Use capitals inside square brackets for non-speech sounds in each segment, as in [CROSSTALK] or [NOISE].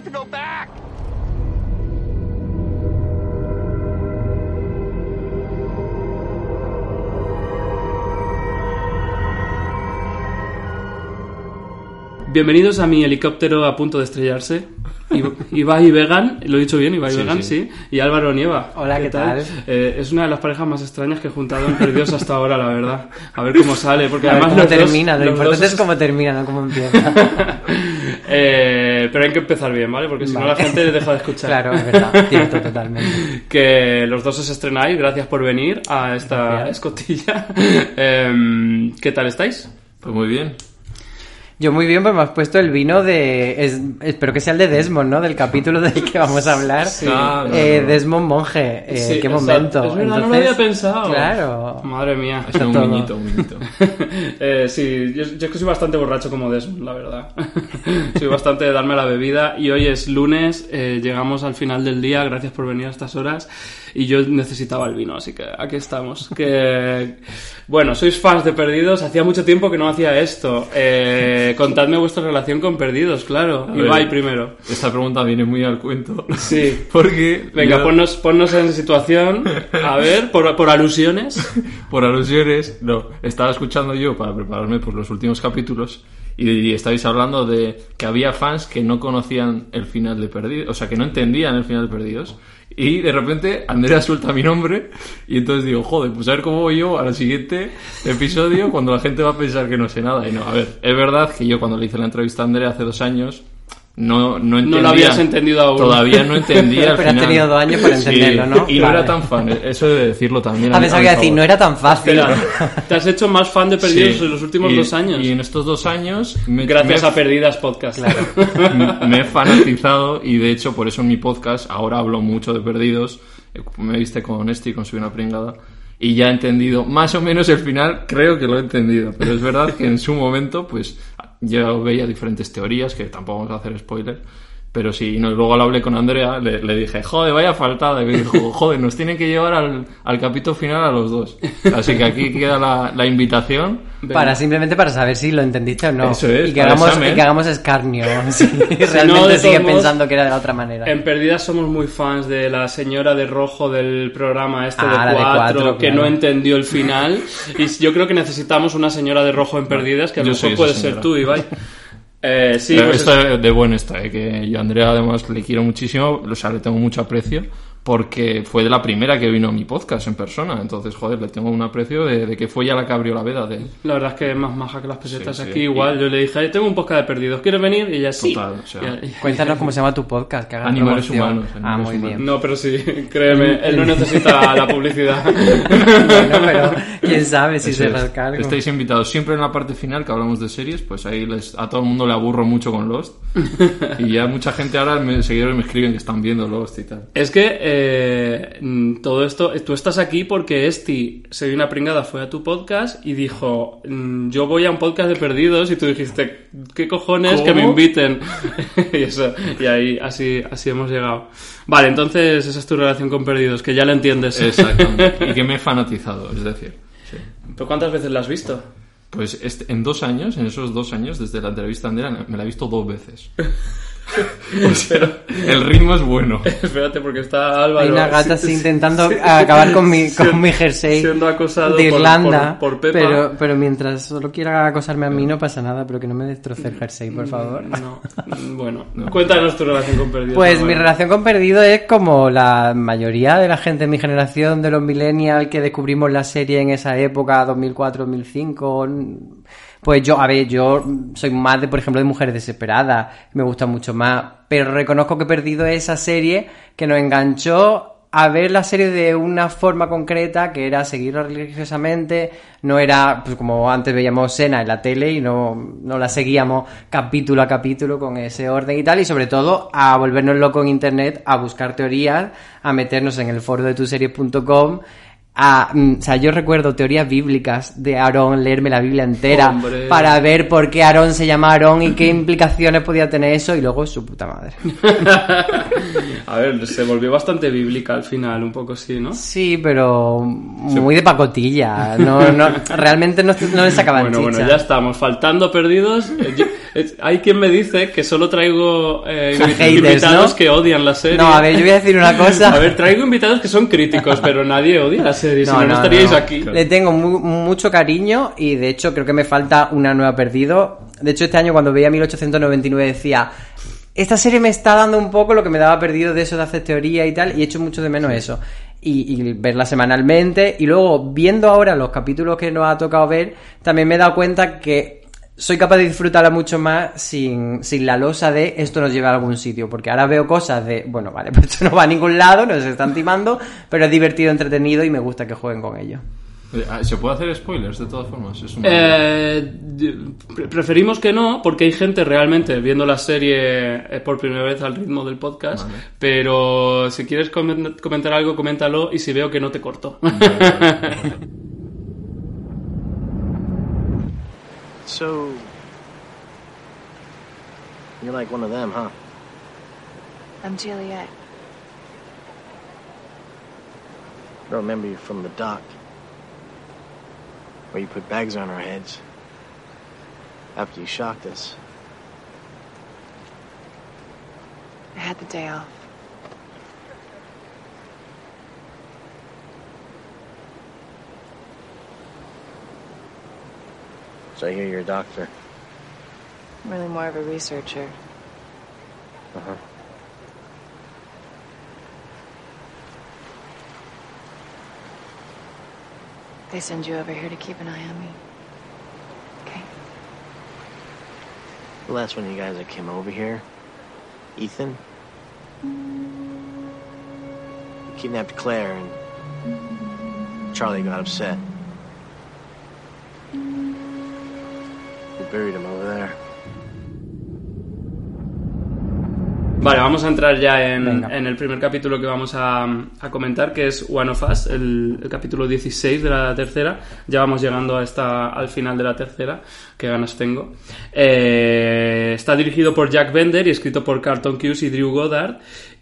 Have to go back! Bienvenidos a mi helicóptero a punto de estrellarse. Iba- Ibai y Vegan, lo he dicho bien, Ibai y Sí, Vegan, sí. sí. Y Álvaro Nieva. Hola, ¿qué tal? Eh, es una de las parejas más extrañas que he juntado en Perdidos hasta ahora, la verdad. A ver cómo sale, porque A ver además cómo los dos- termina, lo los importante dos es cómo termina, no cómo empieza. [LAUGHS] Eh, pero hay que empezar bien, ¿vale? Porque si no la gente deja de escuchar. claro, es verdad, cierto, totalmente. [LAUGHS] que los dos os estrenáis. Gracias por venir a esta Gracias. escotilla. [LAUGHS] Em, ¿Qué tal estáis? Pues muy bien. Yo muy bien, pues me has puesto el vino de... es- espero que sea el de Desmond, ¿no? Del capítulo del que vamos a hablar. Ah, no, Eh, no. Desmond Monje, eh, Sí, qué exacto. momento. Es verdad, no lo había pensado. Claro. Madre mía. Es un [LAUGHS] minuto, un minuto. [LAUGHS] Eh, sí, yo, yo es que soy bastante borracho como Desmond, la verdad. [LAUGHS] soy bastante de darme la bebida y hoy es lunes, eh, llegamos al final del día, gracias por venir a estas horas y yo necesitaba el vino, así que aquí estamos. Que bueno, sois fans de Perdidos, hacía mucho tiempo que no hacía esto. Eh, contadme vuestra relación con Perdidos, claro. A ver. Ibai primero. Esta pregunta viene muy al cuento. Sí. [LAUGHS] Porque. Venga, yo, ponnos, ponnos en situación. A ver, por, por alusiones. [LAUGHS] Por alusiones, no. Estaba escuchando yo para prepararme por los últimos capítulos. Y, y estabais hablando de que había fans que no conocían el final de Perdidos. O sea, que no entendían el final de Perdidos. Y de repente Andrea suelta mi nombre. Y entonces digo, joder, pues a ver cómo voy yo al siguiente episodio cuando la gente va a pensar que no sé nada. Y no, a ver, es verdad que yo cuando le hice la entrevista a Andrea hace dos años. No, no entendía. lo habías entendido aún. Todavía no entendía el [LAUGHS] Pero has tenido dos años para entenderlo, ¿no? Y no era tan fan, eso de decirlo también. A pesar que decir, no era tan fácil. Espera, [LAUGHS] te has hecho más fan de Perdidos Sí. en los últimos Y- dos años. Y en estos dos años, me, Gracias me, a Perdidas Podcast. me- [LAUGHS] me he fanatizado y de hecho por eso en mi podcast ahora hablo mucho de perdidos. Me viste con este y con Soy una pringada. Y ya he entendido más o menos el final, creo que lo he entendido. Pero es verdad que en su momento, pues yo veía diferentes teorías, que tampoco vamos a hacer spoiler. Pero sí, no, y luego lo hablé con Andrea, le, le dije, joder, vaya faltada. Y me dijo, [LAUGHS] joder, nos tienen que llevar al, al capítulo final a los dos. Así que aquí queda la, la invitación. Para simplemente para saber si lo entendiste o no. Eso es, y que para hagamos, examen. y que hagamos escarnio. [LAUGHS] Si no, de realmente todos sigue modos, pensando que era de la otra manera. En Perdidas somos muy fans de la señora de rojo del programa este Ah, de de cuatro, Cuatro, que claro. no entendió el final. [LAUGHS] Y yo creo que necesitamos una señora de rojo en Perdidas, que a lo mejor puede ser tú, Ibai. Eh, sí, pues de bueno está, eh, que yo a Andrea además le quiero muchísimo, o sea, le tengo mucho aprecio, porque fue de la primera que vino a mi podcast en persona, entonces, joder, le tengo un aprecio de, de que fue ya la que abrió la veda de la verdad es que es más maja que las pesetas Sí, sí. aquí. Igual, yo le dije, tengo un podcast de Perdidos, ¿quieres venir? Y ella sí. Total, o sea, Y- y- [LAUGHS] Cuéntanos cómo se llama tu podcast. Que Animales humanos, ah, muy humanos. bien. No, pero sí, [LAUGHS] créeme, él no necesita la publicidad. [LAUGHS] Bueno, pero quién sabe si Eso se algo. Estáis invitados siempre en la parte final que hablamos de series, pues ahí les, a todo el mundo le aburro mucho con Lost. y ya mucha gente ahora, me, seguidores me escriben que están viendo Lost y tal. Es que eh, mm, todo esto, tú estás aquí porque Esti, se dio una pringada, fue a tu podcast y dijo, mm, yo voy a un podcast de perdidos y tú dijiste, ¿qué cojones ¿Cómo? que me inviten? [LAUGHS] y eso, y ahí así, así hemos llegado. Vale, entonces esa es tu relación con perdidos, que ya la entiendes. Exactamente. [LAUGHS] y que me he fanatizado, es decir. sí. ¿Pero cuántas veces la has visto? Pues este- en dos años, en esos dos años, desde la entrevista a Andrea, me la he visto dos veces. [LAUGHS] [LAUGHS] O sea, el ritmo es bueno. [LAUGHS] Espérate, porque está Álvaro. Hay una gata sí, así sí, intentando sí, acabar con mi, [LAUGHS] siendo- con mi jersey siendo acosado de por- Irlanda. por- por Pepa. Pero, pero mientras solo quiera acosarme a mí no pasa nada, pero que no me destroce el jersey, por favor. No, bueno, cuéntanos tu relación con perdidos. Pues mi relación con Perdido es como la mayoría de la gente de mi generación, de los millennials que descubrimos la serie en esa época, 2004-2005. Pues yo, a ver, yo soy más de, por ejemplo, de Mujeres Desesperadas, me gusta mucho más, pero reconozco que he perdido esa serie que nos enganchó a ver la serie de una forma concreta que era seguirla religiosamente, no era pues como antes veíamos Sena en la tele y no, no la seguíamos capítulo a capítulo con ese orden y tal, y sobre todo a volvernos locos en internet, a buscar teorías, a meternos en el foro de tuseries.com a, mm, o sea, yo recuerdo teorías bíblicas de Aarón, leerme la Biblia entera Hombre. para ver por qué Aarón se llama Aarón y qué implicaciones podía tener eso y luego su puta madre. [LAUGHS] A ver, se volvió bastante bíblica al final, un poco sí, ¿no? Sí, pero muy de pacotilla. No, no, realmente no, no le sacaban Bueno, bueno, ya estamos. Faltando perdidos. Yo- eh, hay quien me dice que solo traigo eh, [LAUGHS] invitados ¿no? que odian la serie. No, a ver, yo voy a decir una cosa. [LAUGHS] A ver, traigo invitados que son críticos, [LAUGHS] pero nadie odia la serie, si No, no, no no, estaríais aquí. Le tengo mu- mucho cariño y de hecho creo que me falta una nueva perdido. De hecho, este año cuando veía 1899 decía, esta serie me está dando un poco lo que me daba perdido de eso de hacer teoría y tal, y echo mucho de menos eso. Y, y verla semanalmente, y luego viendo ahora los capítulos que nos ha tocado ver, también me he dado cuenta que soy capaz de disfrutarla mucho más sin, sin la losa de esto nos lleva a algún sitio, porque ahora veo cosas de, bueno, vale, [LAUGHS] pues esto no va a ningún lado, nos están timando, pero es divertido, entretenido y me gusta que jueguen con ello. Eh, ah, ¿Se puede hacer spoilers de todas formas? Es una- Eh, pre- preferimos que no, porque hay gente realmente viendo la serie eh, por primera vez al ritmo del podcast. Vale. Pero si quieres comen- comentar algo, coméntalo y si veo que no te corto. [LAUGHS] So, you're like one of them, huh? I'm Juliet. I remember you from the dock, where you put bags on our heads after you shocked us. I had the day off. So I hear you're a doctor. I'm really more of a researcher. Uh huh. They send you over here to keep an eye on me. Okay. The last one of you guys that came over here, Ethan, he kidnapped Claire and Charlie got upset. Buried him over there. Vale, vamos a entrar ya en, el primer capítulo que vamos a, a comentar, que es One of Us, el, el capítulo 16 de la tercera. Ya vamos llegando a esta, al final de la tercera, que ganas tengo. Eh, está dirigido por Jack Bender y escrito por Carlton Cuse y Drew Goddard.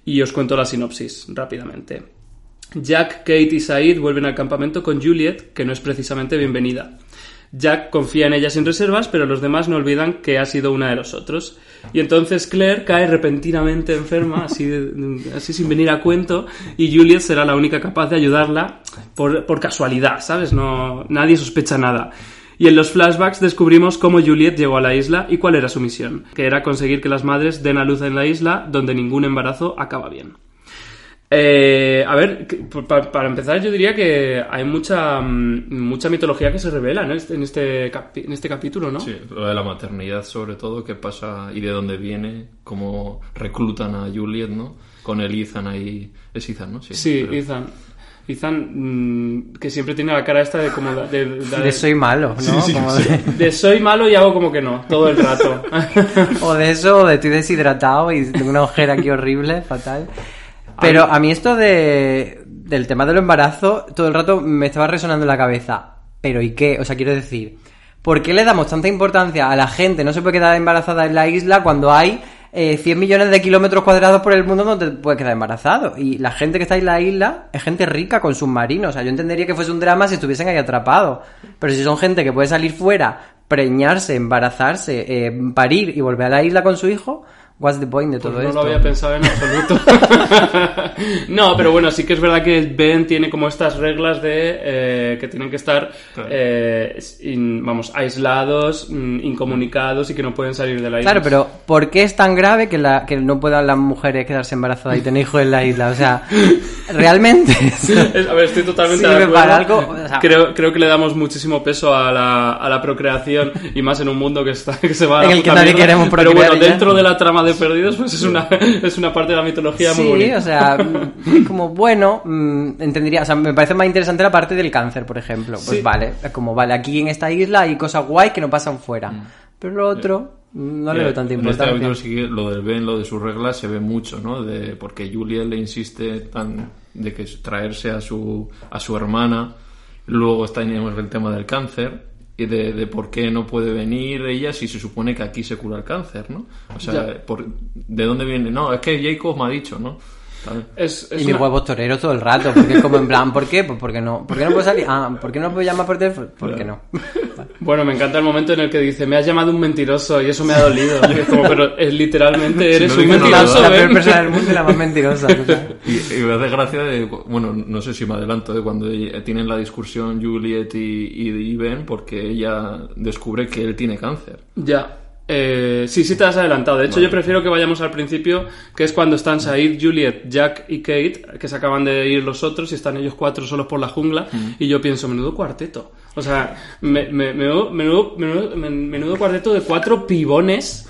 Y os cuento la sinopsis rápidamente. Jack, Kate y Said vuelven al campamento con Juliet, que no es precisamente bienvenida. Jack confía en ella sin reservas, pero los demás no olvidan que ha sido una de los otros. Y entonces Claire cae repentinamente enferma, así, así sin venir a cuento, y Juliet será la única capaz de ayudarla por, por casualidad, ¿sabes? No, nadie sospecha nada. Y en los flashbacks descubrimos cómo Juliet llegó a la isla y cuál era su misión, que era conseguir que las madres den a luz en la isla donde ningún embarazo acaba bien. Eh, a ver, para empezar yo diría que hay mucha mm, mucha mitología que se revela en este, capi- en este capítulo, ¿no? Sí, lo de la maternidad sobre todo, qué pasa y de dónde viene, cómo reclutan a Juliet, ¿no? Con el Ethan ahí. Es Ethan, ¿no? Sí, Sí, pero- Ethan. Ethan, mm, que siempre tiene la cara esta de como... De, de- De soy malo, ¿no? Sí, Como sí. de- de soy malo y hago como que no, todo el rato. [LAUGHS] o de eso, o de estoy deshidratado y tengo una ojera aquí horrible, fatal. Pero a mí esto de, del tema del embarazo, todo el rato me estaba resonando en la cabeza. Pero ¿y qué? O sea, quiero decir, ¿por qué le damos tanta importancia a la gente? No se puede quedar embarazada en la isla cuando hay eh, 100 millones de kilómetros cuadrados por el mundo donde te puedes quedar embarazado. Y la gente que está en la isla es gente rica con submarinos. O sea, yo entendería que fuese un drama si estuviesen ahí atrapados. Pero si son gente que puede salir fuera, preñarse, embarazarse, eh, parir y volver a la isla con su hijo, What's the point de todo Pues no esto? lo había pensado en absoluto. [LAUGHS] no, pero bueno, sí que es verdad que Ben tiene como estas reglas de eh, que tienen que estar, Claro. eh, in- vamos, aislados, mm, incomunicados y que no pueden salir de la isla. Claro, pero ¿por qué es tan grave que, la, que no puedan las mujeres quedarse embarazadas y tener hijos en la isla? O sea, [LAUGHS] realmente. Es- a ver, estoy totalmente Sirve de acuerdo. para algo, o sea- creo, creo que le damos muchísimo peso a la, a la procreación y más en un mundo que, está, que se va a En el que nadie queremos Pero procrear bueno, ya. dentro de la trama de Perdidos, pues es una, es una parte de la mitología muy Sí, bonita. o sea, mm, como bueno, mm, entendería, o sea, me parece más interesante la parte del cáncer, por ejemplo. Pues Sí. vale, como vale, aquí en esta isla hay cosas guay que no pasan fuera. Pero lo otro, mm, no le veo tanta En este importancia. capítulo sí que lo del Ben, lo de sus reglas, se ve mucho, ¿no? De, porque Julia le insiste tan de que traerse a su, a su hermana. Luego está tenemos el tema del cáncer de, de por qué no puede venir ella si se supone que aquí se cura el cáncer, ¿no? O sea, por- ¿de dónde viene? No, es que Jacob me ha dicho, ¿no? Es, es Y mis una- huevos toreros todo el rato, porque es como en plan, ¿por qué? Pues porque no, ¿por qué no puedo salir? Ah, ¿por qué no puedo llamar por teléfono? ¿Por qué no? [LAUGHS] Bueno, me encanta el momento en el que dice, me has llamado un mentiroso y eso me ha dolido. [LAUGHS] Y es como, pero es, literalmente eres no un mentiroso, la peor ¿ven? persona [LAUGHS] del mundo y la más mentirosa. Y, y me hace gracia de, bueno, no sé si me adelanto, de cuando ella- tienen la discusión Juliet y, y, y Ben porque ella descubre que él tiene cáncer. Ya. Eh, sí, sí te has adelantado. De hecho, yo prefiero que vayamos al principio, que es cuando están Said, Juliet, Jack y Kate, que se acaban de ir los otros y están ellos cuatro solos por la jungla. Y yo pienso, menudo cuarteto. O sea, me- me- menudo, menudo, menudo, men- menudo cuarteto de cuatro pibones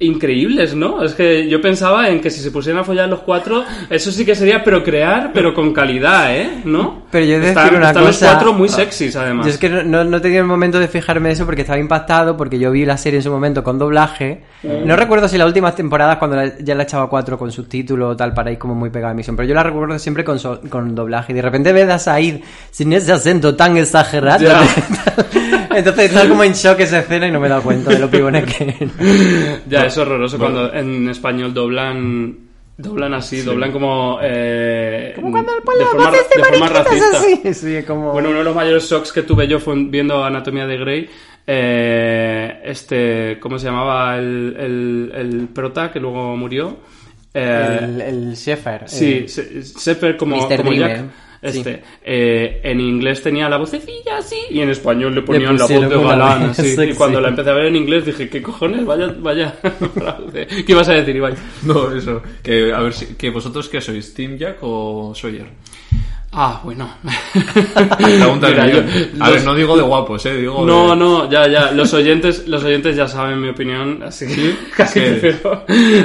increíbles, ¿no? Es que yo pensaba en que si se pusieran a follar los cuatro, eso sí que sería procrear, pero con calidad, ¿eh? ¿No? Pero yo he de están, decir una están cosa. los cuatro muy sexys, además. Yo es que no, no, tenido el momento de fijarme eso porque estaba impactado porque yo vi la serie en su momento con doblaje. No recuerdo si las últimas temporadas cuando la- ya la echaba cuatro con subtítulos o tal para ir como muy pegada a emisión, pero yo la recuerdo siempre con, so- con doblaje y de repente ves a Said sin ese acento tan exagerado. [LAUGHS] Entonces estaba como en shock esa escena y no me he dado cuenta de lo pibones que. [LAUGHS] Ya, es horroroso cuando en español doblan doblan así, doblan como eh, Como cuando el de pueblo forma, hace de forma racista. así. [LAUGHS] Sí, como... Bueno, uno de los mayores shocks que tuve yo fue viendo Anatomía de Grey. eh, este, ¿cómo se llamaba el, el, el prota que luego murió? Eh, el, el Sheffer. Sí, eh, Sepper como, Mr. como Jack. sí. Este, eh, en inglés tenía la vocecilla así y en español le ponían la voz de galán así. [LAUGHS] Y cuando la empecé a ver en inglés dije, ¿qué cojones? Vaya, vaya. [LAUGHS] ¿Qué ibas a decir, Ibai? No, eso. Que, a ver, si, que vosotros qué sois, Team Jack o Sawyer. Ah, bueno. Pregunta [LAUGHS] Mira, yo-. A los- ver, no digo de guapos, eh, digo No, de... no, ya, ya. Los oyentes, los oyentes ya saben mi opinión, así [LAUGHS] que casi.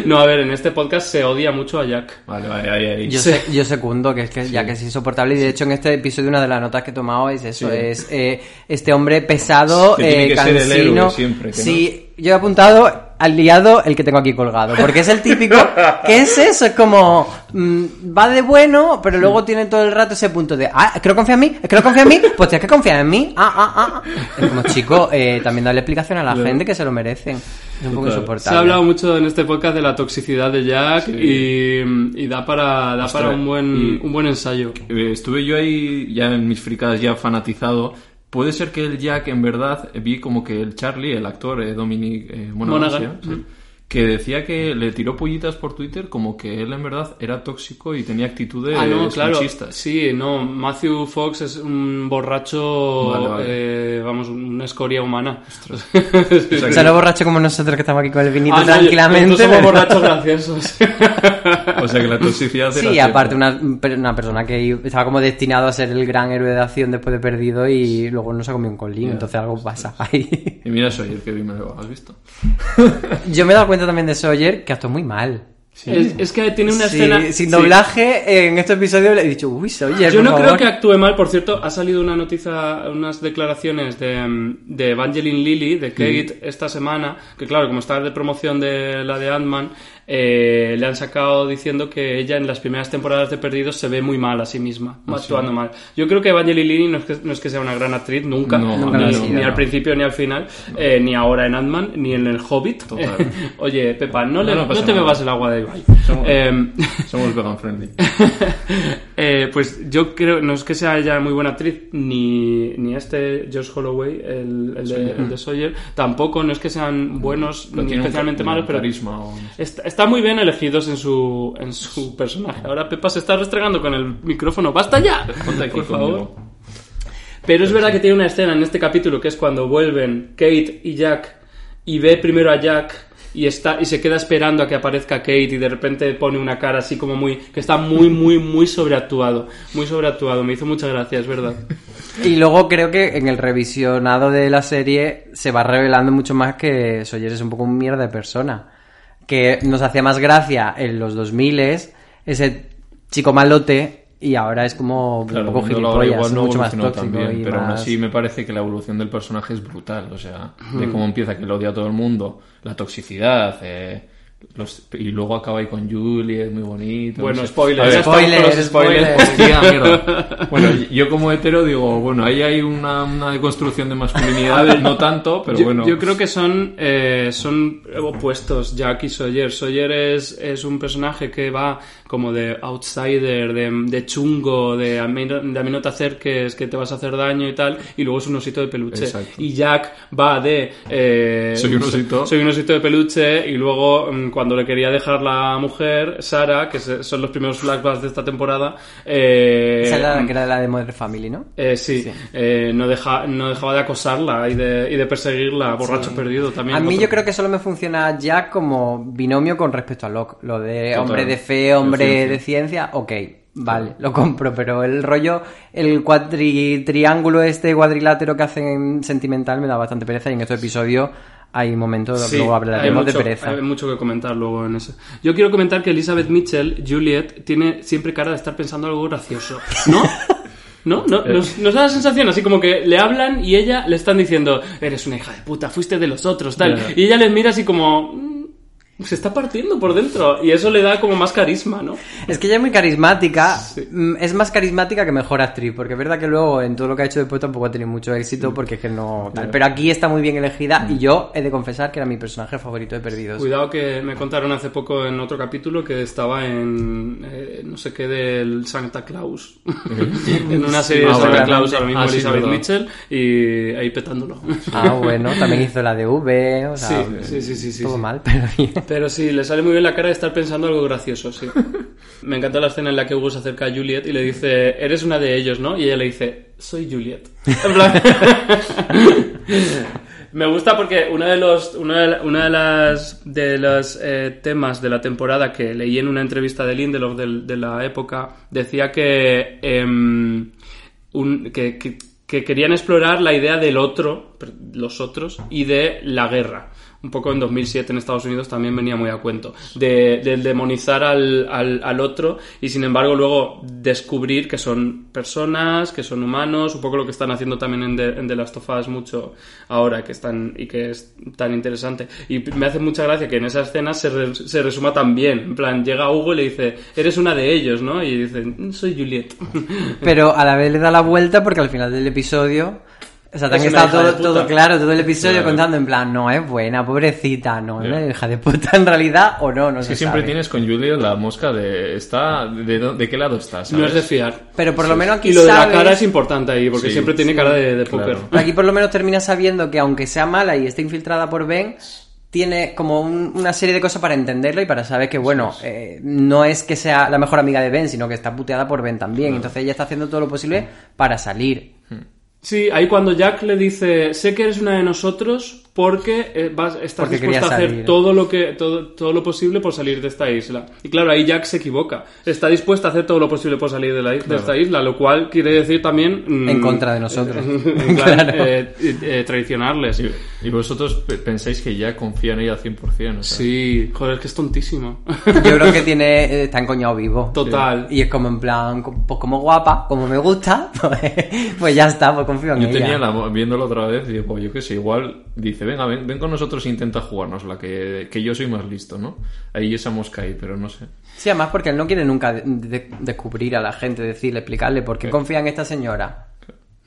No, a ver, en este podcast se odia mucho a Jack. Vale, vale, ahí, ahí. Yo, sé- yo secundo que es que ya que es insoportable y de hecho en este episodio una de las notas que he tomado es eso, Sí. es eh, este hombre pesado, Que tiene eh, que ser el cansino. héroe siempre, que sí, yo he apuntado al liado el que tengo aquí colgado, porque es el típico, [LAUGHS] ¿qué es eso? Es como, mm, va de bueno, pero luego tiene todo el rato ese punto de, ah, es que confía en mí, es que no confía en mí, pues tienes que confiar en mí, ah, ah, ah. Es como, chico, eh, también darle explicación a la gente que se lo merecen. Es un poco insoportable. Se ha hablado mucho en este podcast de la toxicidad de Jack y, y da para, da Ostras, para un buen, y- un buen ensayo. Eh, Estuve yo ahí ya en mis fricadas ya fanatizado. Puede ser que el Jack en verdad vi como que el Charlie, el actor eh, Dominic eh, Monaghan, Monaghan, sí, mm. que decía que le tiró pollitas por Twitter como que él en verdad era tóxico y tenía actitudes Ah, no, claro. machistas. Sí, no. Matthew Fox es un borracho, Vale, vale. eh, vamos, una escoria humana. [LAUGHS] O sea, no borracho como nosotros que estamos aquí con el vinito Ah, no, tranquilamente. nosotros somos ¿verdad? borrachos graciosos. [LAUGHS] O sea que la toxicidad era Sí, aparte una, una persona que estaba como destinado a ser el gran héroe de acción después de perdido y luego no se ha comido un colín, entonces algo pasa ahí. Y mira Sawyer, que bien me lo has visto. [LAUGHS] Yo me he dado cuenta también de Sawyer que actuó muy mal. Es, es que tiene una Sí, escena... sin sí. doblaje en este episodio le he dicho, uy, Sawyer, Yo no creo favor". que actúe mal, por cierto, ha salido una noticia, unas declaraciones de, mm, de Evangeline Lilly, de Kate, esta semana, que claro, como está de promoción de la de Ant-Man, eh, le han sacado diciendo que ella en las primeras temporadas de Perdidos se ve muy mal a sí misma, actuando mal. Yo creo que Evangeline no es que, no es que sea una gran actriz, nunca, No, lo ni, ni al no. principio ni al final, eh, ni ahora en Ant-Man, ni en el Hobbit. Total. Oye, Pepa, no, le, No, no no te nada. bebas el agua de Ibai. Somos- Em, [LAUGHS] Somos vegan friendly. [LAUGHS] eh, pues yo creo, no es que sea ella muy buena actriz, ni, ni este Josh Holloway, el, el de, el de Sawyer, tampoco, no es que sean buenos No ni especialmente malos, pero carisma o- está, muy bien elegidos en su, en su [LAUGHS] personaje. Ahora Pepa se está restregando con el micrófono. ¡Basta ya! Ponte aquí por favor. conmigo. Pero es verdad que tiene una escena en este capítulo que es cuando vuelven Kate y Jack y ve primero a Jack y está y se queda esperando a que aparezca Kate y de repente pone una cara así como muy que está muy muy muy sobreactuado, muy sobreactuado. Me hizo mucha gracia, es verdad. Y luego creo que en el revisionado de la serie se va revelando mucho más que Sawyer es un poco un mierda de persona. Que nos hacía más gracia en los 2000 ese chico malote y ahora es como Claro, un poco gilipollas, igual no mucho más tóxico y pero aún más- así me parece que la evolución del personaje es brutal, o sea, de cómo empieza que lo odia a todo el mundo, la toxicidad, eh, los- y luego acaba ahí con Juliet, muy bonito. no Bueno, sé. spoilers, spoilers, spoilers. spoilers. Hostia, mierda. [LAUGHS] Bueno, yo como hetero digo, bueno, ahí hay una, una deconstrucción de masculinidad, no tanto, pero yo, bueno. yo creo que son, eh, son opuestos, Jack y Sawyer. Sawyer es, es un personaje que va como de outsider, de, de chungo, de a, mí, no- de a mí no te acerques, que te vas a hacer daño y tal, y luego es un osito de peluche. Exacto. Y Jack va de... eh, Soy un osito. Soy un osito de peluche, y luego mm, cuando le quería dejar la mujer, Sara, que son los primeros flashbacks de esta temporada, eh, Esa era la que era la de Modern Family, ¿no? eh, sí, eh, no, deja, no dejaba de acosarla y de, y de perseguirla, borracho perdido también. A mí otro. yo creo que solo me funciona Jack como binomio con respecto a Locke. Lo de hombre de fe, hombre De ciencia. de ciencia, ok, vale, lo compro, pero el rollo, el cuadri triángulo este cuadrilátero que hacen sentimental me da bastante pereza y en este episodio hay momentos, Sí, luego hablaremos mucho, de pereza. Hay mucho que comentar luego en eso. Yo quiero comentar que Elizabeth Mitchell, Juliet, tiene siempre cara de estar pensando algo gracioso. ¿No? [LAUGHS] ¿No? ¿No? Nos, nos da la sensación así como que le hablan y ella le están diciendo, eres una hija de puta, fuiste de los otros, tal. Y ella les mira así como... "Mm, Se está partiendo por dentro y eso le da como más carisma, ¿no? Es que ella es muy carismática, Sí. mm, es más carismática que mejor actriz, porque es verdad que luego en todo lo que ha hecho después tampoco ha tenido mucho éxito porque es que no tal. Pero aquí está muy bien elegida y yo he de confesar que era mi personaje favorito de Perdidos. Cuidado que me contaron hace poco en otro capítulo que estaba en eh, no sé qué del Santa Claus. [LAUGHS] en una serie de Ah, Santa. Claus ahora mismo Ah, Elizabeth. Mitchell y ahí petándolo. Ah, bueno, también hizo la de V, o sea, Sí, sí, sí, sí, sí, todo sí. mal, [LAUGHS] pero bien. Pero sí, le sale muy bien la cara de estar pensando algo gracioso, sí. [LAUGHS] Me encanta la escena en la que Hugo se acerca a Juliet y le dice, eres una de ellos, ¿no? Y ella le dice, soy Juliet. En plan... [LAUGHS] Me gusta porque uno de los una de, una de las de los eh, temas de la temporada que leí en una entrevista de Lindelof del- de, la época decía que, em, un- que, que- que querían explorar la idea del otro, los otros, y de la guerra. Un poco en 2007 en Estados Unidos también venía muy a cuento. De, del demonizar al, al, al otro y sin embargo luego descubrir que son personas, que son humanos, un poco lo que están haciendo también en The, en The Last of Us mucho ahora que están, y que es tan interesante. Y me hace mucha gracia que en esa escena se, re- se resuma tan bien. En plan, llega Hugo y le dice, eres una de ellos, ¿no? Y dice, "Mm, soy Juliet. Pero a la vez le da la vuelta porque al final del episodio. O sea, te han estado de todo, todo claro, todo el episodio Claro. contando en plan, no es buena, pobrecita, no, es una hija de puta en realidad o no, no Es se que siempre sabe. tienes con Juliet la mosca de está de, dó- de qué lado estás. No es de fiar. Pero por lo menos aquí Y lo de la cara es importante ahí, porque Sí, siempre tiene cara de, de claro. Aquí por lo menos termina sabiendo que aunque sea mala y esté infiltrada por Ben, tiene como un- una serie de cosas para entenderlo y para saber que, bueno, eh, no es que sea la mejor amiga de Ben, sino que está puteada por Ben también. Entonces ella está haciendo todo lo posible para salir. Sí, ahí cuando Jack le dice, sé que eres una de nosotros porque eh, vas, estás Porque dispuesta a hacer salir". todo lo que todo, todo lo posible por salir de esta isla. Y claro, ahí Jack se equivoca. Está dispuesta a hacer todo lo posible por salir de, la, de esta isla, lo cual quiere decir también... mm, En contra de nosotros. [LAUGHS] en plan, Claro. eh, eh, traicionarles. Y, y vosotros pe- pensáis que ya confía en ella al 100%. O sea, Sí, joder, es que es tontísimo. Yo creo que [LAUGHS] tiene, eh, está encoñado vivo. Total. Y es como en plan, pues como guapa, como me gusta, [LAUGHS] pues, pues ya está, pues confío en Yo ella. tenía la, viéndolo otra vez digo, yo qué sé, igual dice, venga, ven, ven con nosotros e intenta jugarnos la que, que yo soy más listo, ¿no? Ahí esa mosca ahí, pero no sé. Sí, además porque él no quiere nunca de- de- descubrir a la gente, decirle, explicarle por qué confía en esta señora.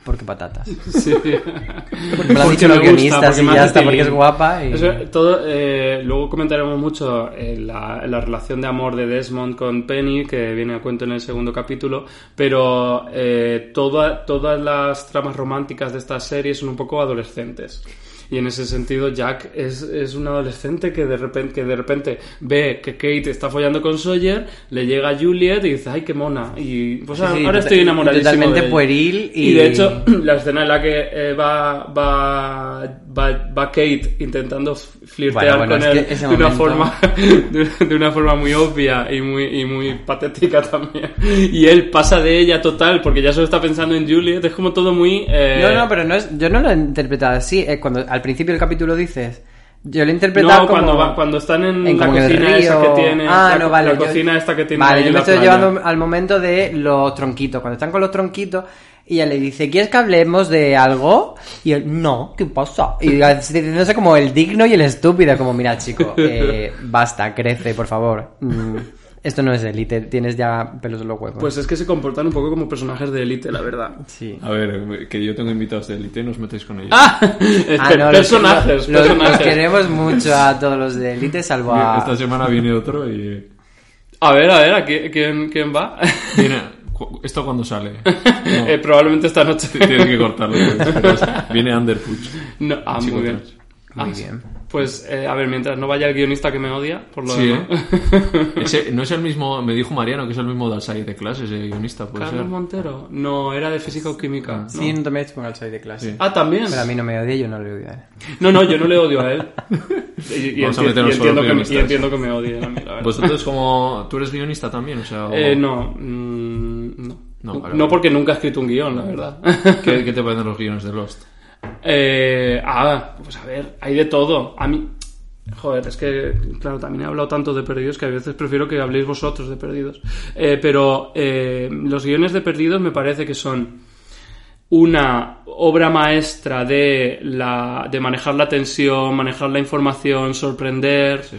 Porque patatas. [LAUGHS] Sí. Porque [LAUGHS] me lo han dicho los guionistas porque y ya está, porque es guapa. Y... Eso, todo, eh, luego comentaremos mucho eh, la, la relación de amor de Desmond con Penny, que viene a cuento en el segundo capítulo, pero eh, toda- todas las tramas románticas de esta serie son un poco adolescentes. Y en ese sentido, Jack es, es un adolescente que de, repente, que de repente ve que Kate está follando con Sawyer, le llega a Juliet y dice, ay, qué mona. Y pues Sí, ahora, sí, ahora estoy enamoradísimo totalmente de pueril y- y de hecho, [CLEARS THROAT] la escena en la que eh, va, va, va, va Kate intentando flirtear Bueno, bueno, con él de una forma [LAUGHS] de, de una forma muy obvia y muy, y muy patética también. Y él pasa de ella total porque ya solo está pensando en Juliet. Es como todo muy... eh, No, no, pero no es, yo no lo he interpretado así. Es cuando al principio del capítulo dices. Yo lo he interpretado No, como. cuando, va- cuando están en, en la cocina esa que tiene. Ah, la, no, vale. la yo- cocina esta que tiene. Vale, yo me estoy playa. llevando al momento de los tronquitos. Cuando están con los tronquitos, y ella le dice, ¿quieres que hablemos de algo? Y él, no, ¿qué pasa? Y sé, como el digno y el estúpido, como, mira, chico, [LAUGHS] eh, basta, crece, por favor. Mm, esto no es élite, tienes ya pelos en los huevos. Pues es que se comportan un poco como personajes de élite, la verdad. sí. A ver, que yo tengo invitados de élite, no os metéis con ellos. Ah, [LAUGHS] Ah, no, los- personajes, los, los personajes. queremos mucho a todos los de élite, salvo a... Esta semana viene otro y... A ver, a ver, ¿a quién, quién, quién va? Viene... ¿Esto cuándo sale? [LAUGHS] No, Eh, probablemente esta noche. tienes que cortarlo. [LAUGHS] pues, Viene Underpuch. No, ah, muy bien. trans. Muy Ah, bien. Pues, eh, a ver, mientras no vaya el guionista que me odia, por lo Sí, demás. ¿eh? [LAUGHS] Ese- no es el mismo, me dijo Mariano que es el mismo de Alsai de clases, ese guionista, puede Carlos ser. Montero. No, era de física o química. ¿no? Sí, no te metes con soy de clase. Sí. Ah, también. Pero a mí no me odia, yo no le odio a él. No, no, yo no le odio a él. [LAUGHS] Y, y Vamos a enti- y entiendo, que, me- y entiendo que me odie a mí, la verdad. Vosotros como... ¿Tú eres guionista también? O sea, o- Eh, no, mm, no. No, No, porque nunca he escrito un guion, la verdad. ¿Qué, qué te parecen los guiones de Lost? Eh, ah, pues a ver, hay de todo. A mí, joder, es que, claro, también he hablado tanto de perdidos que a veces prefiero que habléis vosotros de perdidos. Eh, pero eh, los guiones de perdidos me parece que son una obra maestra de, la, de manejar la tensión, manejar la información, sorprender. Es